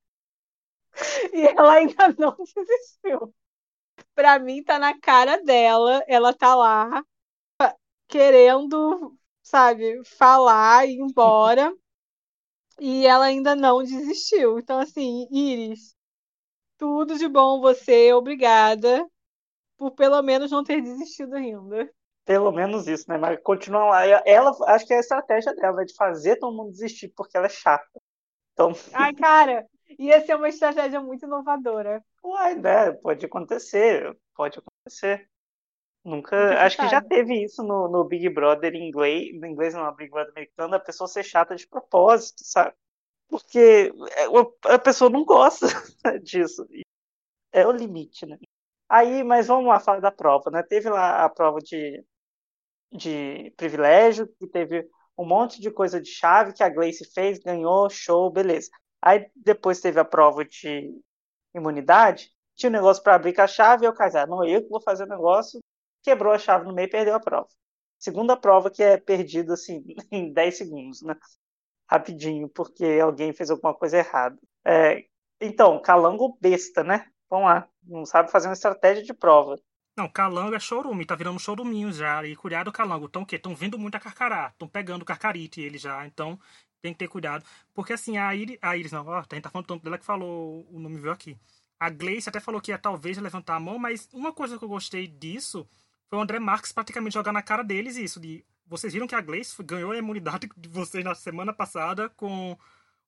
Speaker 2: [LAUGHS] E ela ainda não [LAUGHS] desistiu. Pra mim, tá na cara dela. Ela tá lá querendo, sabe, falar e ir embora. E ela ainda não desistiu. Então, assim, Iris, tudo de bom você, obrigada por pelo menos não ter desistido ainda.
Speaker 1: Pelo menos isso, né? Mas continua lá. Ela, acho que é a estratégia dela, é de fazer todo mundo desistir, porque ela é chata. Então... [LAUGHS]
Speaker 2: Ai, cara, ia ser uma estratégia muito inovadora.
Speaker 1: Uai, né? Pode acontecer, pode acontecer. Nunca. Acho que já teve isso no, no Big Brother em inglês, no inglês não, Big Brother americano, a pessoa ser chata de propósito, sabe? Porque é, a pessoa não gosta [LAUGHS] disso. É o limite, né? Aí, mas vamos lá falar da prova, né? Teve lá a prova de, de privilégio, que teve um monte de coisa de chave que a Gleice fez, ganhou, show, beleza. Aí depois teve a prova de imunidade, tinha um negócio para abrir com a chave, e eu casar, não, eu que vou fazer o negócio, quebrou a chave no meio e perdeu a prova. Segunda prova que é perdida assim [LAUGHS] em 10 segundos, né? Rapidinho, porque alguém fez alguma coisa errada. É, então, calango besta, né? Vamos lá, não sabe fazer uma estratégia de prova.
Speaker 3: Não, calango é chorume, tá virando choruminho já. E cuidado do calango. Estão o quê? Estão vendo muito a carcará. Estão pegando carcarite ele já. Então, tem que ter cuidado. Porque assim, a Iris, a Iris não, ó, a gente tá falando tanto dela que falou o nome veio aqui. A Gleice até falou que ia talvez levantar a mão, mas uma coisa que eu gostei disso foi o André Marques praticamente jogar na cara deles isso. De, vocês viram que a Gleice ganhou a imunidade de vocês na semana passada com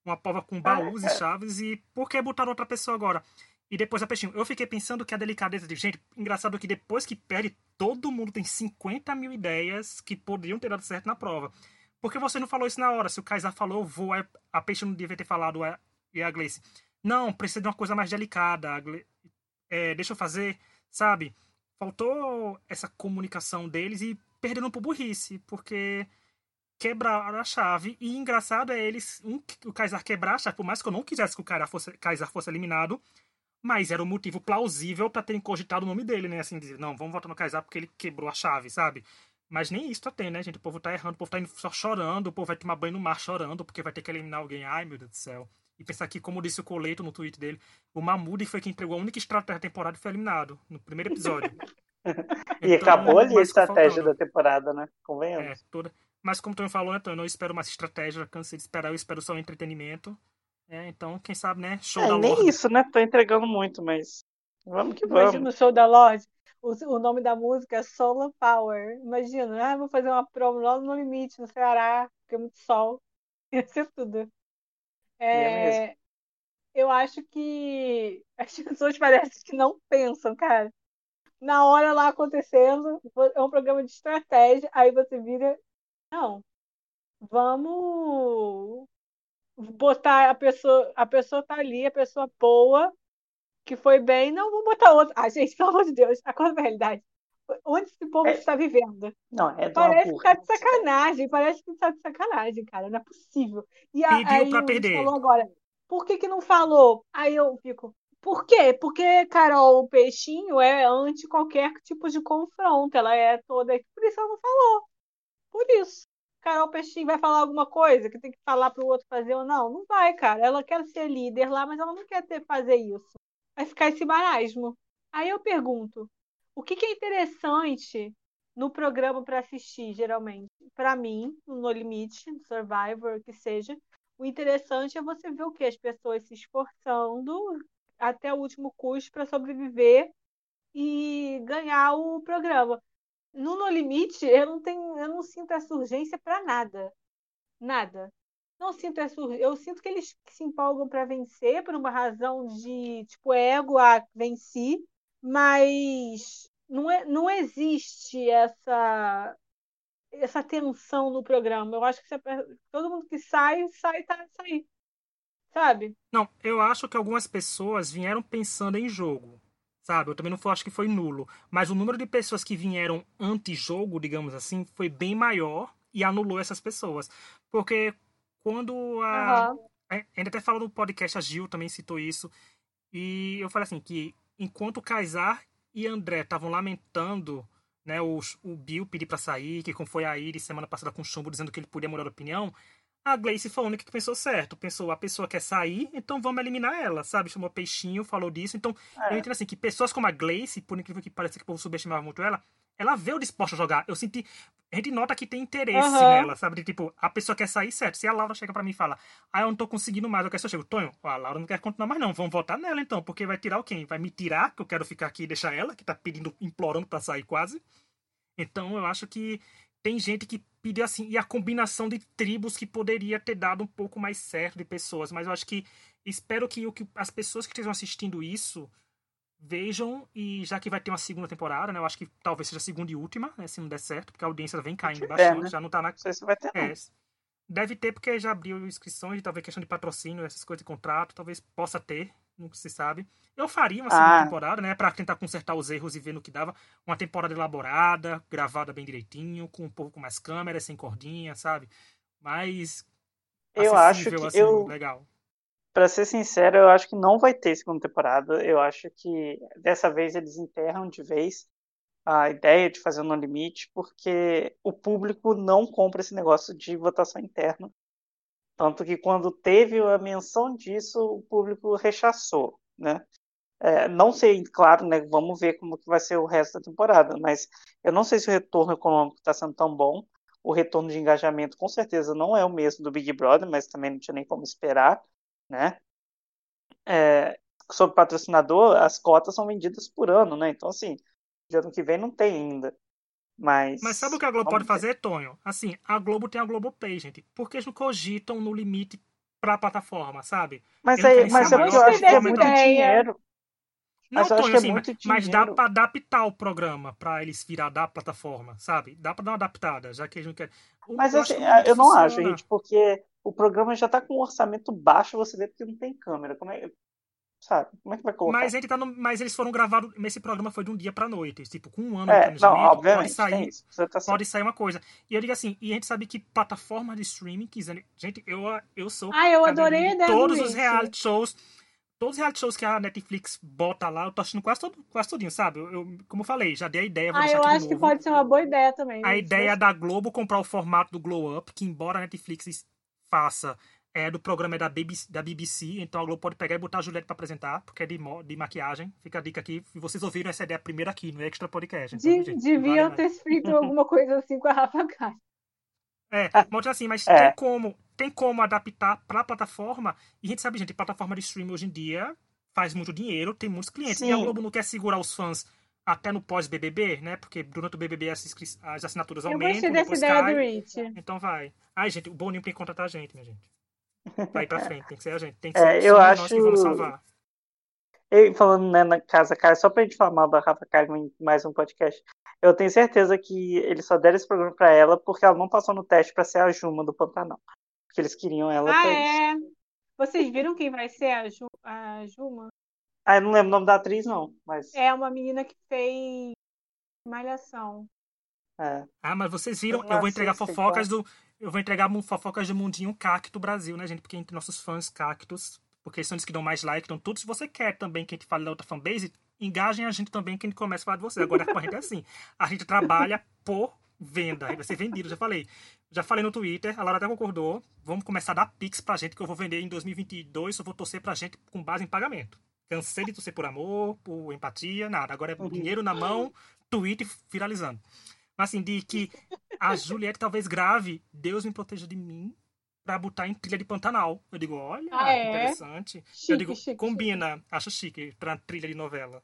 Speaker 3: uma prova com baús e chaves. E por que botaram outra pessoa agora? E depois a Peixinho. Eu fiquei pensando que a delicadeza de. Gente, engraçado que depois que perde, todo mundo tem 50 mil ideias que poderiam ter dado certo na prova. Por que você não falou isso na hora? Se o Kaysar falou, vou. A Peixe não devia ter falado e a Gleice. Não, precisa de uma coisa mais delicada. É, deixa eu fazer, sabe? Faltou essa comunicação deles e perderam por burrice, porque quebraram a chave. E engraçado é eles, um, o Kaysar quebrar a chave, por mais que eu não quisesse que o Kaysar fosse, fosse eliminado, mas era um motivo plausível para terem cogitado o nome dele, né? Assim, dizer, não, vamos votar no Kaysar porque ele quebrou a chave, sabe? Mas nem isso tá tendo, né, gente? O povo tá errando, o povo tá indo só chorando, o povo vai tomar banho no mar chorando porque vai ter que eliminar alguém. Ai, meu Deus do céu. E pensar que, como disse o Coleto no tweet dele, o Mamudi foi quem entregou a única estratégia da temporada e foi eliminado no primeiro episódio. [LAUGHS]
Speaker 1: e então, acabou ali a estratégia da temporada, né? Convenhamos.
Speaker 3: É, toda... Mas como o Tony falou, né, Tony, eu não espero mais estratégia, cansei de esperar, eu espero só um entretenimento. É, então, quem sabe, né? Show é, da
Speaker 1: nem Lorde. isso, né? Tô entregando muito, mas vamos que vamos.
Speaker 2: Imagina o show da Lorde. O, o nome da música é Solar Power. Imagina, ah, vou fazer uma promo lá no Limite, no Ceará, porque é muito sol. [LAUGHS] Ia ser tudo. É, é eu acho que [LAUGHS] as pessoas parecem que não pensam, cara. Na hora lá acontecendo, é um programa de estratégia, aí você vira. Não. Vamos botar a pessoa, a pessoa tá ali, a pessoa boa, que foi bem, não vou botar outra. Ah, gente, [LAUGHS] pelo amor de Deus, acorda a realidade. Onde esse povo é... está vivendo?
Speaker 1: Não, é
Speaker 2: Parece que tá de sacanagem, parece que tá de sacanagem, cara, não é possível. E a,
Speaker 3: Pediu aí pra perder.
Speaker 2: falou agora, por que que não falou? Aí eu fico, por quê? Porque Carol Peixinho é anti qualquer tipo de confronto, ela é toda, por isso ela não falou. Por isso. Carol Peixinho vai falar alguma coisa que tem que falar para o outro fazer ou não? Não vai, cara. Ela quer ser líder lá, mas ela não quer ter fazer isso. Vai ficar esse marasmo. Aí eu pergunto, o que, que é interessante no programa para assistir, geralmente? Para mim, no Limite, Survivor, que seja, o interessante é você ver o que? As pessoas se esforçando até o último custo para sobreviver e ganhar o programa no No Limite, eu não tenho, eu não sinto essa urgência para nada. Nada. Não sinto essa. Eu sinto que eles se empolgam para vencer por uma razão de tipo ego a venci, mas não, é, não existe essa essa tensão no programa. Eu acho que todo mundo que sai, sai, tá, sai. Sabe?
Speaker 3: Não, eu acho que algumas pessoas vieram pensando em jogo sabe? Eu também não acho que foi nulo, mas o número de pessoas que vieram anti-jogo, digamos assim, foi bem maior e anulou essas pessoas. Porque quando a. Uhum. Ainda até falou no podcast, a Gil também citou isso. E eu falei assim: que enquanto Kaysar e André estavam lamentando né, o, o Bill pedir para sair, que como foi a Iris semana passada com o Chumbo dizendo que ele podia mudar de opinião, a Gleice foi a única que pensou certo. Pensou, a pessoa quer sair, então vamos eliminar ela, sabe? Chamou Peixinho, falou disso. Então, é. eu entendo assim, que pessoas como a Gleice, por incrível que pareça que o povo subestimava muito ela, ela veio disposta a jogar. Eu senti. A gente nota que tem interesse uhum. nela, sabe? De, tipo, a pessoa quer sair, certo. Se a Laura chega para mim e fala, ah, eu não tô conseguindo mais, eu quero que eu chego. Tonho, a Laura não quer continuar mais, não. Vamos votar nela então, porque vai tirar o quem? Vai me tirar, que eu quero ficar aqui e deixar ela, que tá pedindo, implorando para sair quase. Então, eu acho que tem gente que pediu assim, e a combinação de tribos que poderia ter dado um pouco mais certo de pessoas, mas eu acho que espero que, o que as pessoas que estejam assistindo isso vejam e já que vai ter uma segunda temporada, né? Eu acho que talvez seja a segunda e última, né, se não der certo, porque a audiência vem caindo bastante, né? já não tá na
Speaker 1: Não sei se vai ter.
Speaker 3: É, deve ter porque já abriu inscrições, talvez questão de patrocínio, essas coisas de contrato, talvez possa ter, não se sabe. Eu faria uma segunda ah. temporada, né, para tentar consertar os erros e ver no que dava. Uma temporada elaborada, gravada bem direitinho, com um pouco com mais câmeras, sem cordinha, sabe? Mas
Speaker 1: eu acho que
Speaker 3: assim,
Speaker 1: eu
Speaker 3: legal.
Speaker 1: Pra ser sincero, eu acho que não vai ter segunda temporada. Eu acho que dessa vez eles enterram de vez a ideia de fazer no limite, porque o público não compra esse negócio de votação interna. Tanto que quando teve a menção disso, o público rechaçou, né? É, não sei, claro, né? Vamos ver como que vai ser o resto da temporada, mas eu não sei se o retorno econômico está sendo tão bom. O retorno de engajamento com certeza não é o mesmo do Big Brother, mas também não tinha nem como esperar, né? É, sobre patrocinador, as cotas são vendidas por ano, né? Então, assim, de ano que vem não tem ainda. Mas.
Speaker 3: Mas sabe o que a Globo pode fazer, Tonho? Assim, a Globo tem a Globoplay, gente. Por que eles não cogitam no limite pra plataforma, sabe?
Speaker 1: Mas, aí, mas é porque eu acho que é muito dinheiro.
Speaker 3: Não, mas Tonho, é assim, mas dá pra adaptar o programa pra eles virar da plataforma, sabe? Dá pra dar uma adaptada, já que eles não querem.
Speaker 1: Mas assim, eu não acho, gente, porque o programa já tá com um orçamento baixo, você vê porque não tem câmera. Como é, sabe? Como é que vai colocar?
Speaker 3: Mas, ele tá no, mas eles foram gravados. Esse programa foi de um dia pra noite. Tipo, com um ano
Speaker 1: é, de não, obviamente,
Speaker 3: pode sair, tá pode sair uma coisa. E eu digo assim, e a gente sabe que plataforma de streaming, que, gente, eu, eu sou.
Speaker 2: Ah, eu adorei a
Speaker 3: Todos os reality shows. Todos os reality shows que a Netflix bota lá, eu tô assistindo quase, todo, quase tudinho, sabe? Eu, eu, como eu falei, já dei a ideia. Vou
Speaker 2: ah, eu acho que pode ser uma boa ideia também.
Speaker 3: A ideia da Globo comprar o formato do Glow Up, que embora a Netflix faça é do programa da BBC, da BBC, então a Globo pode pegar e botar a Juliette para apresentar, porque é de, de maquiagem. Fica a dica aqui. Vocês ouviram essa ideia primeiro aqui no Extra Podcast.
Speaker 2: Então, de, gente, deviam vale ter feito alguma coisa assim com a Rafa Kalimann.
Speaker 3: É, mas assim, mas é. tem como tem como adaptar para a plataforma. E a gente sabe, gente, plataforma de streaming hoje em dia faz muito dinheiro, tem muitos clientes. Sim. E a Globo não quer segurar os fãs até no pós-BBB, né? Porque durante o BBB as, as assinaturas aumentam. Eu
Speaker 2: gostei dessa ideia do Rich.
Speaker 3: Então vai. Ai, gente, o Boninho tem que contratar a gente, minha gente. Vai pra frente, tem que ser a gente. Tem que
Speaker 1: é,
Speaker 3: ser
Speaker 1: eu acho... nós
Speaker 3: que vamos salvar.
Speaker 1: Eu, falando né, na Casa Cara, só pra gente falar mal da Rafa Kalimann em mais um podcast, eu tenho certeza que eles só deram esse programa pra ela porque ela não passou no teste pra ser a Juma do Pantanal. Porque eles queriam ela
Speaker 2: ah,
Speaker 1: pra
Speaker 2: é? Isso. Vocês viram quem vai ser a, Ju, a Juma?
Speaker 1: Ah, eu não lembro o nome da atriz, não. Mas...
Speaker 2: É uma menina que fez Malhação.
Speaker 1: É.
Speaker 3: Ah, mas vocês viram? Eu, eu vou entregar fofocas do. Eu vou entregar fofocas do mundinho cacto Brasil, né, gente? Porque entre nossos fãs cactos, porque são eles que dão mais like, então tudo. Se você quer também que a gente fale da outra fanbase, engajem a gente também que a gente começa a falar de você. Agora com a gente é assim. A gente trabalha por venda. Vai ser vendido, já falei. Já falei no Twitter, a Laura até concordou. Vamos começar a dar pix pra gente, que eu vou vender em 2022, só vou torcer pra gente com base em pagamento. Cansei de torcer por amor, por empatia, nada. Agora é dinheiro na mão, tweet viralizando. Mas assim, de que a Juliette talvez grave Deus me proteja de mim pra botar em trilha de Pantanal. Eu digo, olha, ah, é? interessante. Chique, eu digo, chique, combina, chique. acho chique, pra trilha de novela.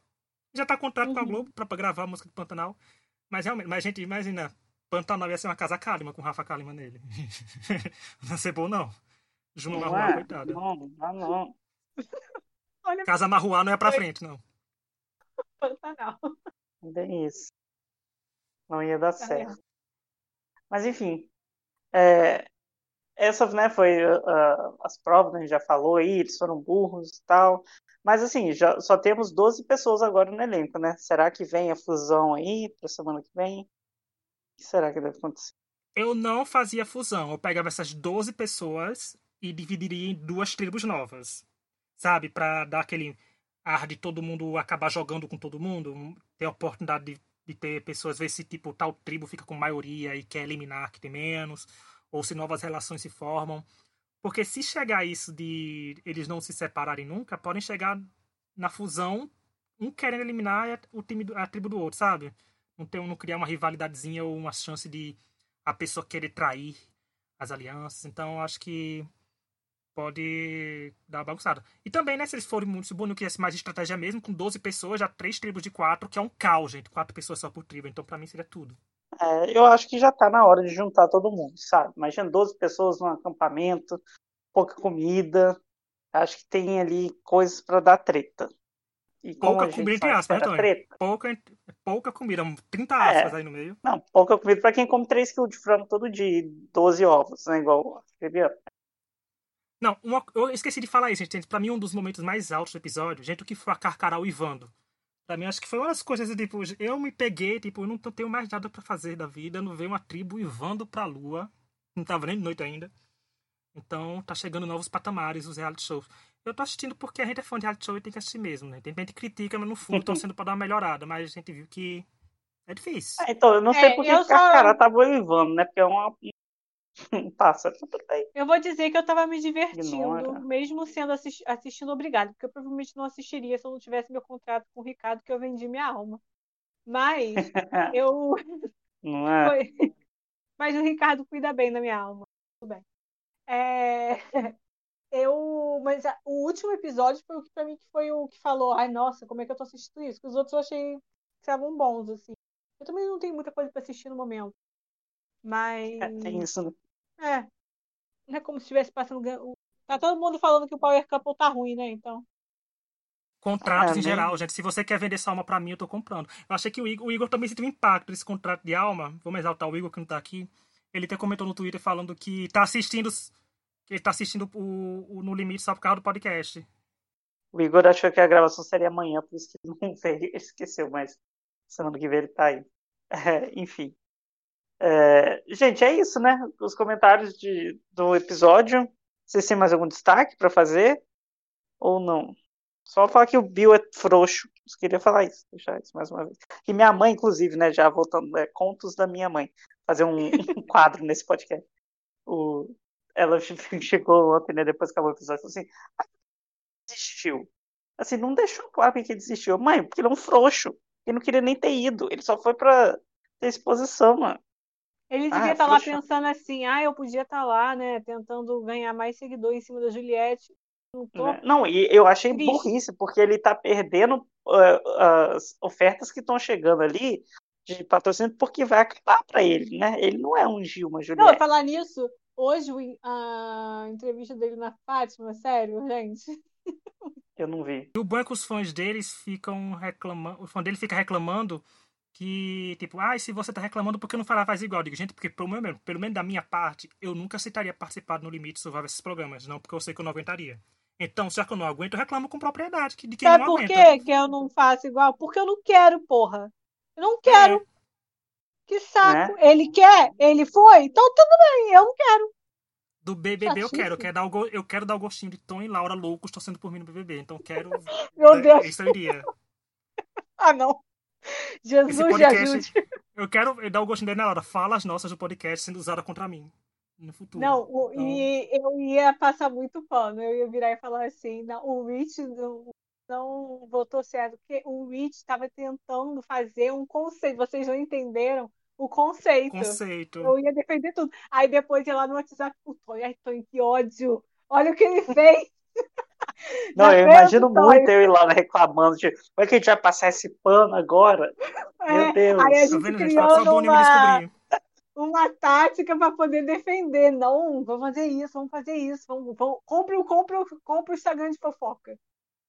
Speaker 3: Já tá contrato uhum. com a uhum. Globo pra, pra, gravar a música de Pantanal. Mas realmente, mas gente, imagina, Pantanal ia ser uma casa Kalima com Rafa Kalima nele. [LAUGHS] não ia ser bom, não. Juma Marruá, é? coitada.
Speaker 1: Não, não, não.
Speaker 3: Casa Marruá não é pra frente, não.
Speaker 2: Pantanal.
Speaker 1: Bem isso. Não ia dar certo. Mas enfim, é, essa né, foi uh, as provas, né, a gente já falou aí, eles foram burros e tal. Mas assim, já, só temos 12 pessoas agora no elenco, né? Será que vem a fusão aí para semana que vem? O que será que deve acontecer?
Speaker 3: Eu não fazia fusão. Eu pegava essas 12 pessoas e dividiria em duas tribos novas. Sabe? para dar aquele ar de todo mundo acabar jogando com todo mundo. Ter a oportunidade de de ter pessoas, ver se tipo tal tribo fica com maioria e quer eliminar que tem menos, ou se novas relações se formam. Porque se chegar isso de eles não se separarem nunca, podem chegar na fusão, um querendo eliminar o time a tribo do outro, sabe? Não, ter, não criar uma rivalidadezinha ou uma chance de a pessoa querer trair as alianças. Então, acho que pode dar uma bagunçada. E também, né, se eles forem muito, se o Boninho quisesse mais estratégia mesmo, com 12 pessoas, já três tribos de quatro, que é um caos, gente. Quatro pessoas só por tribo. Então, para mim, seria tudo.
Speaker 1: É, eu acho que já tá na hora de juntar todo mundo, sabe? Imagina 12 pessoas num acampamento, pouca comida. Acho que tem ali coisas para dar treta.
Speaker 3: E pouca comida entre aspas, né, treta. Pouca, pouca comida, 30 é. aspas é, aí no meio.
Speaker 1: Não, pouca comida para quem come 3 kg de frango todo dia, 12 ovos, né? Igual a
Speaker 3: não, uma, eu esqueci de falar isso, gente. Pra mim, um dos momentos mais altos do episódio, gente, o que foi a Carcará uivando. Pra mim, acho que foi uma das coisas, tipo, eu me peguei, tipo, eu não tenho mais nada para fazer da vida, não veio uma tribo uivando pra lua. Não tava nem de noite ainda. Então, tá chegando novos patamares os reality shows. Eu tô assistindo porque a gente é fã de reality show e tem que assistir mesmo, né? Tem gente que critica, mas no fundo torcendo pra dar uma melhorada. Mas a gente viu que é difícil.
Speaker 1: Ah, então, eu não sei
Speaker 2: É,
Speaker 1: por que que
Speaker 2: só-
Speaker 1: a cara tava uivando, né? Porque é uma... [LAUGHS] um pássaro. Mas Tudo bem.
Speaker 2: Eu vou dizer que eu tava me divertindo,
Speaker 1: Ignora.
Speaker 2: mesmo sendo assis- assistindo obrigado, porque eu provavelmente não assistiria se eu não tivesse meu contrato com o Ricardo, que eu vendi minha alma. Mas [LAUGHS] eu.
Speaker 1: Não [LAUGHS] é?
Speaker 2: foi- Mas o Ricardo cuida bem da minha alma. Tudo bem. É, Eu. Mas a- o último episódio foi o que pra mim que foi o que falou, ai, nossa, como é que eu tô assistindo isso? Que os outros eu achei que estavam bons, assim. Eu também não tenho muita coisa pra assistir no momento. Mas.
Speaker 1: É, Tem isso, né?
Speaker 2: É. Não é como se estivesse passando. Tá todo mundo falando que o Power Couple tá ruim, né? Então.
Speaker 3: Contratos
Speaker 1: Ah,
Speaker 3: em
Speaker 1: nem-
Speaker 3: geral, gente. Se você quer vender sua alma pra mim, eu tô comprando. Eu achei que o Igor, o Igor também sentiu impacto desse contrato de alma. Vamos exaltar o Igor que não tá aqui. Ele até comentou no Twitter falando que tá assistindo. Que ele tá assistindo o, o No Limite só por causa do podcast.
Speaker 1: O Igor achou que a gravação seria amanhã, por isso que ele [LAUGHS] não veio. Ele esqueceu, mas semana que vem ele tá aí. [LAUGHS] É, enfim. É, gente, é isso, né? Os comentários de, do episódio. Vocês têm mais algum destaque pra fazer? Ou não? Só falar que o Bill é frouxo. Eu queria falar isso, deixar isso mais uma vez. E minha mãe, inclusive, né? Já voltando, é, contos da minha mãe. Fazer um, um [LAUGHS] quadro nesse podcast. O, ela [LAUGHS] chegou ontem, né? Depois que acabou o episódio, falou assim: ah, desistiu. Assim, não deixou claro ele desistiu. Mãe, porque ele é um frouxo. Ele não queria nem ter ido. Ele só foi pra ter exposição, mano.
Speaker 2: Ele
Speaker 1: Ah,
Speaker 2: devia estar lá pensando assim, ah, eu podia estar lá, né? Tentando ganhar mais seguidor em cima da Juliette. Não tô.
Speaker 1: né? Não, e eu achei
Speaker 2: Triste.
Speaker 1: burrice, porque ele tá perdendo ah, as ofertas que estão chegando ali de patrocínio, porque vai acabar pra ele, né? Ele não é um Gil, uma
Speaker 2: Não,
Speaker 1: Juliette.
Speaker 2: falar nisso, hoje a entrevista dele na Fátima, sério, gente.
Speaker 1: Eu não vi.
Speaker 3: E o que os fãs deles ficam reclamando. O fã dele fica reclamando que, tipo, ah, se você tá reclamando, por que não falar faz igual? Eu digo, gente, porque pelo menos, pelo menos da minha parte, eu nunca aceitaria participar do No Limite Survival esses programas, não porque eu sei que eu não aguentaria. Então, já que eu não aguento, eu reclamo com propriedade que- de quem
Speaker 2: Sabe
Speaker 3: não
Speaker 2: por
Speaker 3: aguenta.
Speaker 2: quê que eu não faço igual? Porque eu não quero, porra. Eu não quero.
Speaker 3: É.
Speaker 2: Que saco. Ele quer? Ele foi? Então tudo bem, eu não quero.
Speaker 3: Do BBB eu quero, eu quero, dar o go- eu quero dar o gostinho de Tom e Laura loucos torcendo por mim no BBB. Então eu quero. [LAUGHS]
Speaker 2: Meu
Speaker 3: é,
Speaker 2: Deus.
Speaker 3: Isso eu iria.
Speaker 2: Ah, não. [LAUGHS] Jesus,
Speaker 3: Esse podcast, eu quero dar o gostinho dele na Laura. Fala as nossas do podcast sendo usada contra mim no futuro.
Speaker 2: Não, o-
Speaker 3: Então-
Speaker 2: e eu ia passar muito pano. Eu ia virar e falar assim: não, o Rich não, não votou certo, porque o Rich estava tentando fazer um conceito. Vocês não entenderam o conceito.
Speaker 3: Conceito.
Speaker 2: Eu ia defender tudo. Aí depois ia lá no WhatsApp, o ai, Tonho, que ódio. Olha o que ele [LAUGHS] fez. [LAUGHS]
Speaker 1: Não,
Speaker 2: Já
Speaker 1: eu imagino muito eu ir lá reclamando, tipo, como é que a gente vai passar esse pano agora? Meu
Speaker 2: É,
Speaker 1: Deus.
Speaker 2: Aí a
Speaker 3: Tá
Speaker 2: gente
Speaker 3: vendo, gente? Falta só
Speaker 2: criando
Speaker 3: o Boninho me
Speaker 2: uma, uma tática para poder defender. Não, vamos fazer isso, vamos fazer isso. Vamos, vamos, compre, o- compre, compre o Instagram de fofoca.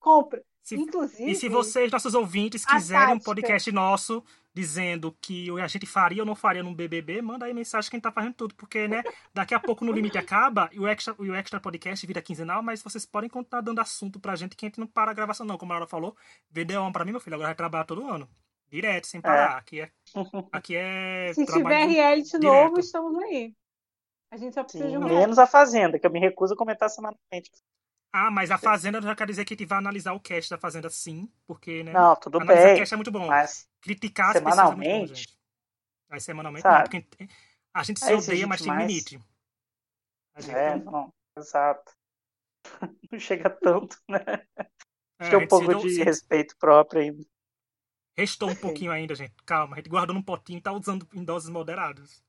Speaker 2: Compre.
Speaker 3: Se-
Speaker 2: Inclusive.
Speaker 3: E se vocês, nossos ouvintes, quiserem um podcast nosso dizendo que a gente faria ou não faria num BBB, manda aí mensagem que a gente tá fazendo tudo. Porque, né, daqui a pouco no limite acaba e o extra, o extra podcast vira quinzenal, mas vocês podem continuar dando assunto pra gente que a gente não para a gravação, não. Como a Laura falou, vender uma pra mim, meu filho, agora vai trabalhar todo ano. Direto, sem parar. Aqui é. [LAUGHS] Aqui é.
Speaker 2: Se tiver reality
Speaker 3: direto.
Speaker 2: novo, estamos aí. A gente só precisa
Speaker 1: Sim,
Speaker 2: de um
Speaker 1: menos a Fazenda, que eu me recuso a comentar semanalmente.
Speaker 3: Ah, mas a Fazenda já quer dizer que a gente vai analisar o cast da Fazenda sim, porque, né?
Speaker 1: Não, tudo
Speaker 3: analisar
Speaker 1: bem,
Speaker 3: cast é muito bom.
Speaker 1: mas
Speaker 3: Criticar as pessoas é muito bom,
Speaker 1: semanalmente,
Speaker 3: gente. Mas semanalmente
Speaker 1: sabe?
Speaker 3: não, porque a gente se
Speaker 1: Aí
Speaker 3: odeia, mas tem limite.
Speaker 1: É,
Speaker 3: tem-
Speaker 1: não, exato. [LAUGHS] Não chega tanto, né?
Speaker 3: é,
Speaker 1: Tem
Speaker 3: a
Speaker 1: um pouco de
Speaker 3: se-
Speaker 1: respeito próprio ainda.
Speaker 3: Restou um [LAUGHS] pouquinho ainda, gente. Calma, a gente guardou num potinho e tá usando em doses moderadas.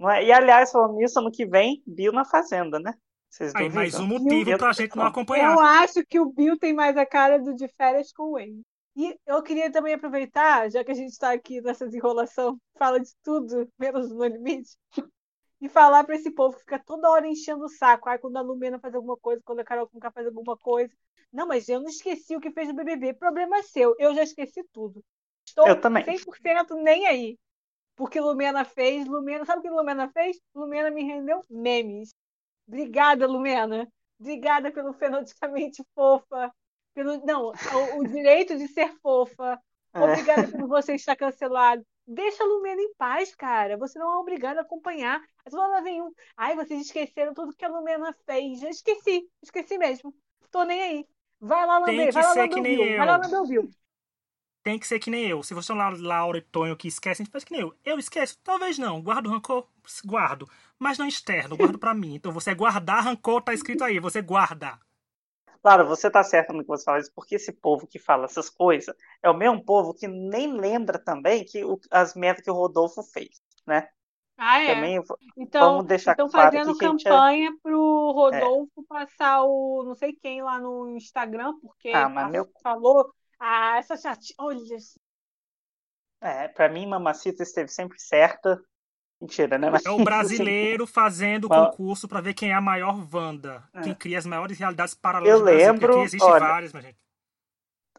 Speaker 1: É? E aliás, falando nisso, ano que vem, Bill na Fazenda, né? Vocês
Speaker 3: Aí, mais um motivo pra
Speaker 1: tô
Speaker 3: gente não acompanhar.
Speaker 2: Eu acho que o Bill tem mais a cara do de férias com o Wayne. E eu queria também aproveitar, já que a gente está aqui nessa enrolação, fala de tudo, menos no limite, e falar para esse povo que fica toda hora enchendo o saco. Ai, quando a Lumena faz alguma coisa, quando a Carol Conká faz alguma coisa. Não, mas eu não esqueci o que fez no BBB. Problema seu, eu já esqueci tudo. Estou
Speaker 1: Eu também.
Speaker 2: 100% nem aí. Porque Lumena fez, Lumena, sabe o que Lumena fez? Lumena me rendeu memes. Obrigada, Lumena. Obrigada pelo fenoticamente fofa. Pelo, não, o, o direito de ser fofa.
Speaker 1: É.
Speaker 2: Obrigada por você estar cancelado. Deixa a Lumena em paz, cara. Você não é obrigado a acompanhar. Toda hora vem um. Ai, vocês esqueceram tudo que a Lumena fez. Já esqueci. Esqueci mesmo. Tô nem aí. Vai lá
Speaker 3: que
Speaker 2: vai lá
Speaker 3: eu.
Speaker 2: Vai lá.
Speaker 3: Tem que ser que nem eu. Se você é um Laura e Tonho que esquece, a gente faz que nem eu. Eu esqueço? Talvez não. Guardo rancor? Guardo. Mas não externo, guardo pra mim. Então você guardar rancor, tá escrito aí. Você guarda.
Speaker 1: Claro, você tá certo no que você fala isso, porque esse povo que fala essas coisas é o mesmo povo que nem lembra também que o- as metas que o Rodolfo fez, né?
Speaker 2: Ah, é.
Speaker 1: Também
Speaker 2: Então,
Speaker 1: vamos deixar
Speaker 2: estão
Speaker 1: claro
Speaker 2: fazendo
Speaker 1: que é-
Speaker 2: campanha pro Rodolfo passar o não sei quem lá no Instagram, porque
Speaker 1: Ah, mas
Speaker 2: a-
Speaker 1: meu-
Speaker 2: falou. Ah, essa chatinha. Olha,
Speaker 1: É, pra mim, Mamacita esteve sempre certa. Mentira, né? Mas,
Speaker 3: É o [LAUGHS] brasileiro fazendo o
Speaker 1: Mas-
Speaker 3: concurso pra ver quem é a maior Wanda.
Speaker 1: É.
Speaker 3: Quem cria as maiores realidades paralelas
Speaker 1: Eu
Speaker 3: Brasil.
Speaker 1: lembro,
Speaker 3: Aqui existem
Speaker 1: olha,
Speaker 3: várias, mas.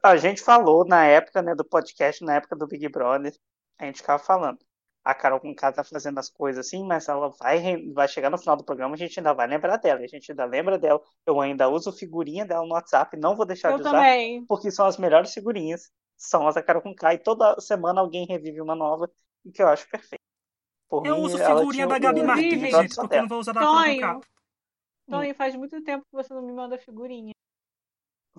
Speaker 1: A gente falou na época, né, do podcast, na época do Big Brother, a gente ficava falando. A Carol com K tá fazendo as coisas assim, mas ela vai, vai chegar no final do programa, a gente ainda vai lembrar dela. A gente ainda lembra dela. Eu ainda uso figurinha dela no WhatsApp, não vou deixar
Speaker 2: eu
Speaker 1: de usar,
Speaker 2: também.
Speaker 1: porque são as melhores figurinhas. São as da Carol com K, e toda semana alguém revive uma nova, e que eu acho perfeito. Por
Speaker 3: Eu
Speaker 1: mim,
Speaker 3: uso figurinha
Speaker 1: tinha
Speaker 3: da Gabi Martins, gente, porque eu não vou usar da Carol
Speaker 2: Tonho.
Speaker 3: Conká.
Speaker 2: Tonho, faz muito tempo que você não me manda figurinha.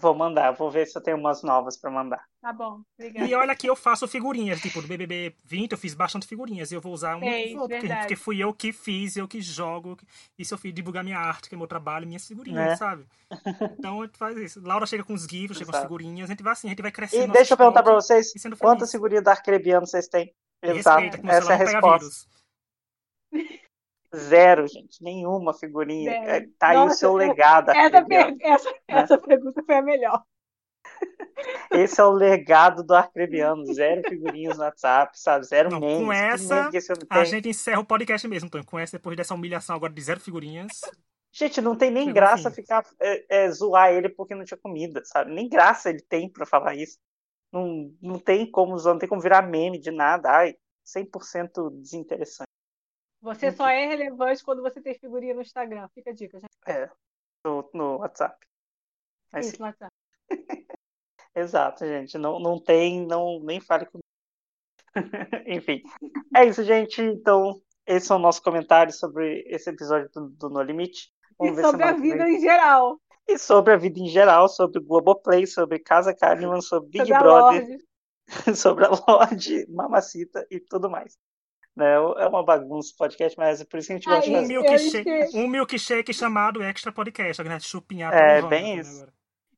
Speaker 1: Vou mandar, vou ver se eu tenho umas novas pra mandar.
Speaker 2: Tá bom, obrigada.
Speaker 3: E olha que eu faço figurinhas, tipo, do BBB 20 eu fiz bastante figurinhas e eu vou usar outra, porque, porque fui eu que fiz, eu que jogo, isso eu fiz divulgar minha arte, que é meu trabalho, minhas figurinhas,
Speaker 1: Né?
Speaker 3: sabe? Então a gente faz isso. Laura chega com os GIFs, chega com as figurinhas, a gente vai assim, a gente vai crescendo.
Speaker 1: E deixa eu perguntar pra
Speaker 3: estoque
Speaker 1: vocês, quantas figurinhas da Arcrebiano vocês têm? Exato,
Speaker 3: Respeita,
Speaker 1: essa é a resposta. [LAUGHS] Zero, gente. Nenhuma figurinha.
Speaker 2: Zero.
Speaker 1: É, Tá aí o
Speaker 2: Nossa,
Speaker 1: seu
Speaker 2: essa-
Speaker 1: legado,
Speaker 2: Essa,
Speaker 1: Arcrebiano.
Speaker 2: per- essa, essa pergunta foi a melhor.
Speaker 1: Esse é o legado do Arcrebiano. [LAUGHS] Zero figurinhas no WhatsApp, sabe? Zero
Speaker 3: Não,
Speaker 1: memes.
Speaker 3: com essa, A
Speaker 1: tem?
Speaker 3: gente encerra o podcast mesmo, Antônio. Com essa, depois dessa humilhação agora de zero figurinhas.
Speaker 1: Gente, não tem nem
Speaker 3: Chegou
Speaker 1: graça ficar é, é, zoar ele porque não tinha comida, sabe? Nem graça ele tem pra falar isso. Não, não tem como zoar, não tem como virar meme de nada. Ai, 100% desinteressante.
Speaker 2: Você só é relevante quando você tem figurinha no Instagram. Fica a dica, gente.
Speaker 1: É, no, no WhatsApp. Mas,
Speaker 2: Isso, no WhatsApp. [LAUGHS]
Speaker 1: Exato, gente. Não, não tem, não, nem fale comigo. [LAUGHS] Enfim. É isso, gente. Então, esses são nossos comentários sobre esse episódio do, do No Limite. Vamos
Speaker 2: E sobre a vida
Speaker 1: vem.
Speaker 2: em geral.
Speaker 1: E sobre a vida em geral, sobre Globoplay, sobre Casa Kahneman, sobre Big
Speaker 2: sobre
Speaker 1: Brother, [LAUGHS] sobre a Lorde, Mamacita e tudo mais. Né? É uma bagunça o podcast, mas é por isso que a gente gosta de
Speaker 3: Um
Speaker 1: fazer.
Speaker 2: eu
Speaker 3: milkshake, um milkshake chamado Extra Podcast. Vai chupinhar
Speaker 1: É, bem
Speaker 3: né,
Speaker 1: isso.
Speaker 3: agora.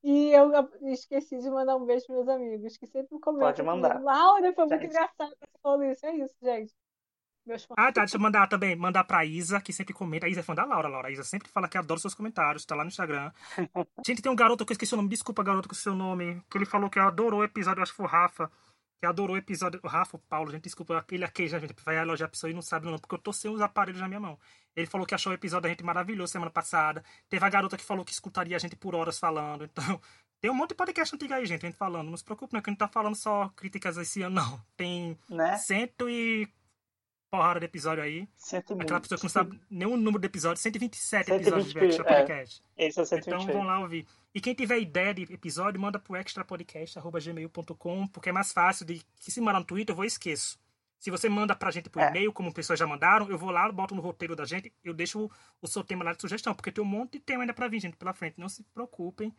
Speaker 2: E eu esqueci de mandar um beijo pros meus amigos, que sempre comentam
Speaker 1: Pode mandar.
Speaker 2: comigo. Laura, foi muito engraçado que você falou isso. É isso, gente.
Speaker 3: Ah, tá. Deixa eu mandar também. Mandar pra Isa, que sempre comenta. A Isa é fã da Laura, Laura. A Isa sempre fala que adora seus comentários. Tá lá no Instagram. [LAUGHS] Gente, tem um garoto que eu esqueci o nome. Desculpa, garoto, com o seu nome. Que ele falou que adorou o episódio. Eu acho que foi o Rafa. Que adorou o episódio. O Rafa, o Paulo, gente, desculpa. Aquele aqui, gente. Vai elogiar a pessoa e não sabe o nome. Porque eu tô sem os aparelhos na minha mão. Ele falou que achou o episódio da gente maravilhoso semana passada. Teve a garota que falou que escutaria a gente por horas falando. Então, [LAUGHS] tem um monte de podcast antigo aí, gente. A gente falando. Não se preocupe, não. Que a gente tá falando só críticas esse ano, não. Tem
Speaker 1: Né?
Speaker 3: cento e porrada de episódio aí.
Speaker 1: Sinto
Speaker 3: Aquela
Speaker 1: muito.
Speaker 3: pessoa que não sabe nenhum número de episódios, 127
Speaker 1: 120
Speaker 3: episódios do Extra
Speaker 1: é.
Speaker 3: Podcast.
Speaker 1: Esse é o
Speaker 3: Então
Speaker 1: 128.
Speaker 3: vão lá ouvir. E quem tiver ideia de episódio, manda pro extrapodcast.gmail.com, porque é mais fácil de. Que se mandar no Twitter, eu vou esqueço. Se você manda pra gente por
Speaker 1: É.
Speaker 3: e-mail, como pessoas já mandaram, eu vou lá, boto no roteiro da gente, eu deixo o, o seu tema lá de sugestão, porque tem um monte de tema ainda pra vir, gente, pela frente. Não se preocupem,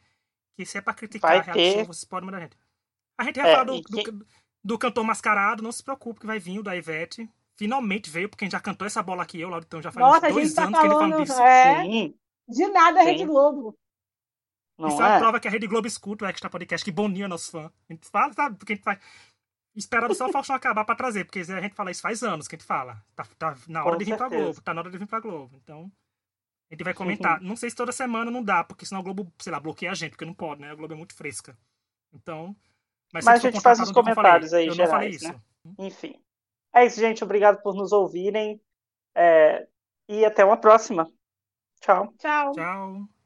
Speaker 3: que se é pra criticar
Speaker 1: Vai
Speaker 3: a reação,
Speaker 1: ter-
Speaker 3: vocês podem mandar a gente. A gente vai
Speaker 1: É,
Speaker 3: falar do,
Speaker 1: e
Speaker 3: do, do cantor mascarado, não se preocupe que vai vir o da Ivete. Finalmente veio, porque a gente já cantou essa bola aqui, eu, Lauro, então já faz
Speaker 2: Nossa, a
Speaker 3: uns dois
Speaker 2: tá
Speaker 3: anos que ele fala
Speaker 2: falando.
Speaker 3: disso.
Speaker 2: É,
Speaker 1: Sim,
Speaker 2: de nada,
Speaker 1: Sim.
Speaker 2: Rede Globo.
Speaker 1: não
Speaker 3: Isso é uma
Speaker 1: é?
Speaker 3: prova que a Rede Globo escuta o Extra Podcast, que boninho é nosso fã. A gente fala, sabe? Porque a gente vai esperando só o Faustão acabar pra trazer, porque a gente fala isso faz anos que a gente fala. Tá, tá na hora
Speaker 1: Com
Speaker 3: de vir pra
Speaker 1: certeza.
Speaker 3: Globo, tá na hora de vir pra Globo. Então, a gente vai comentar. Não sei se toda semana não dá, porque senão a Globo, sei lá, bloqueia a gente, porque não pode, né? A Globo é muito fresca. Então.
Speaker 1: Mas
Speaker 3: se
Speaker 1: a gente faz os
Speaker 3: falei.
Speaker 1: comentários aí
Speaker 3: Eu não falei
Speaker 1: gerais,
Speaker 3: isso.
Speaker 1: né? Enfim. É isso, gente. Obrigado por nos ouvirem. É, E até uma próxima. Tchau.
Speaker 2: Tchau.
Speaker 3: Tchau.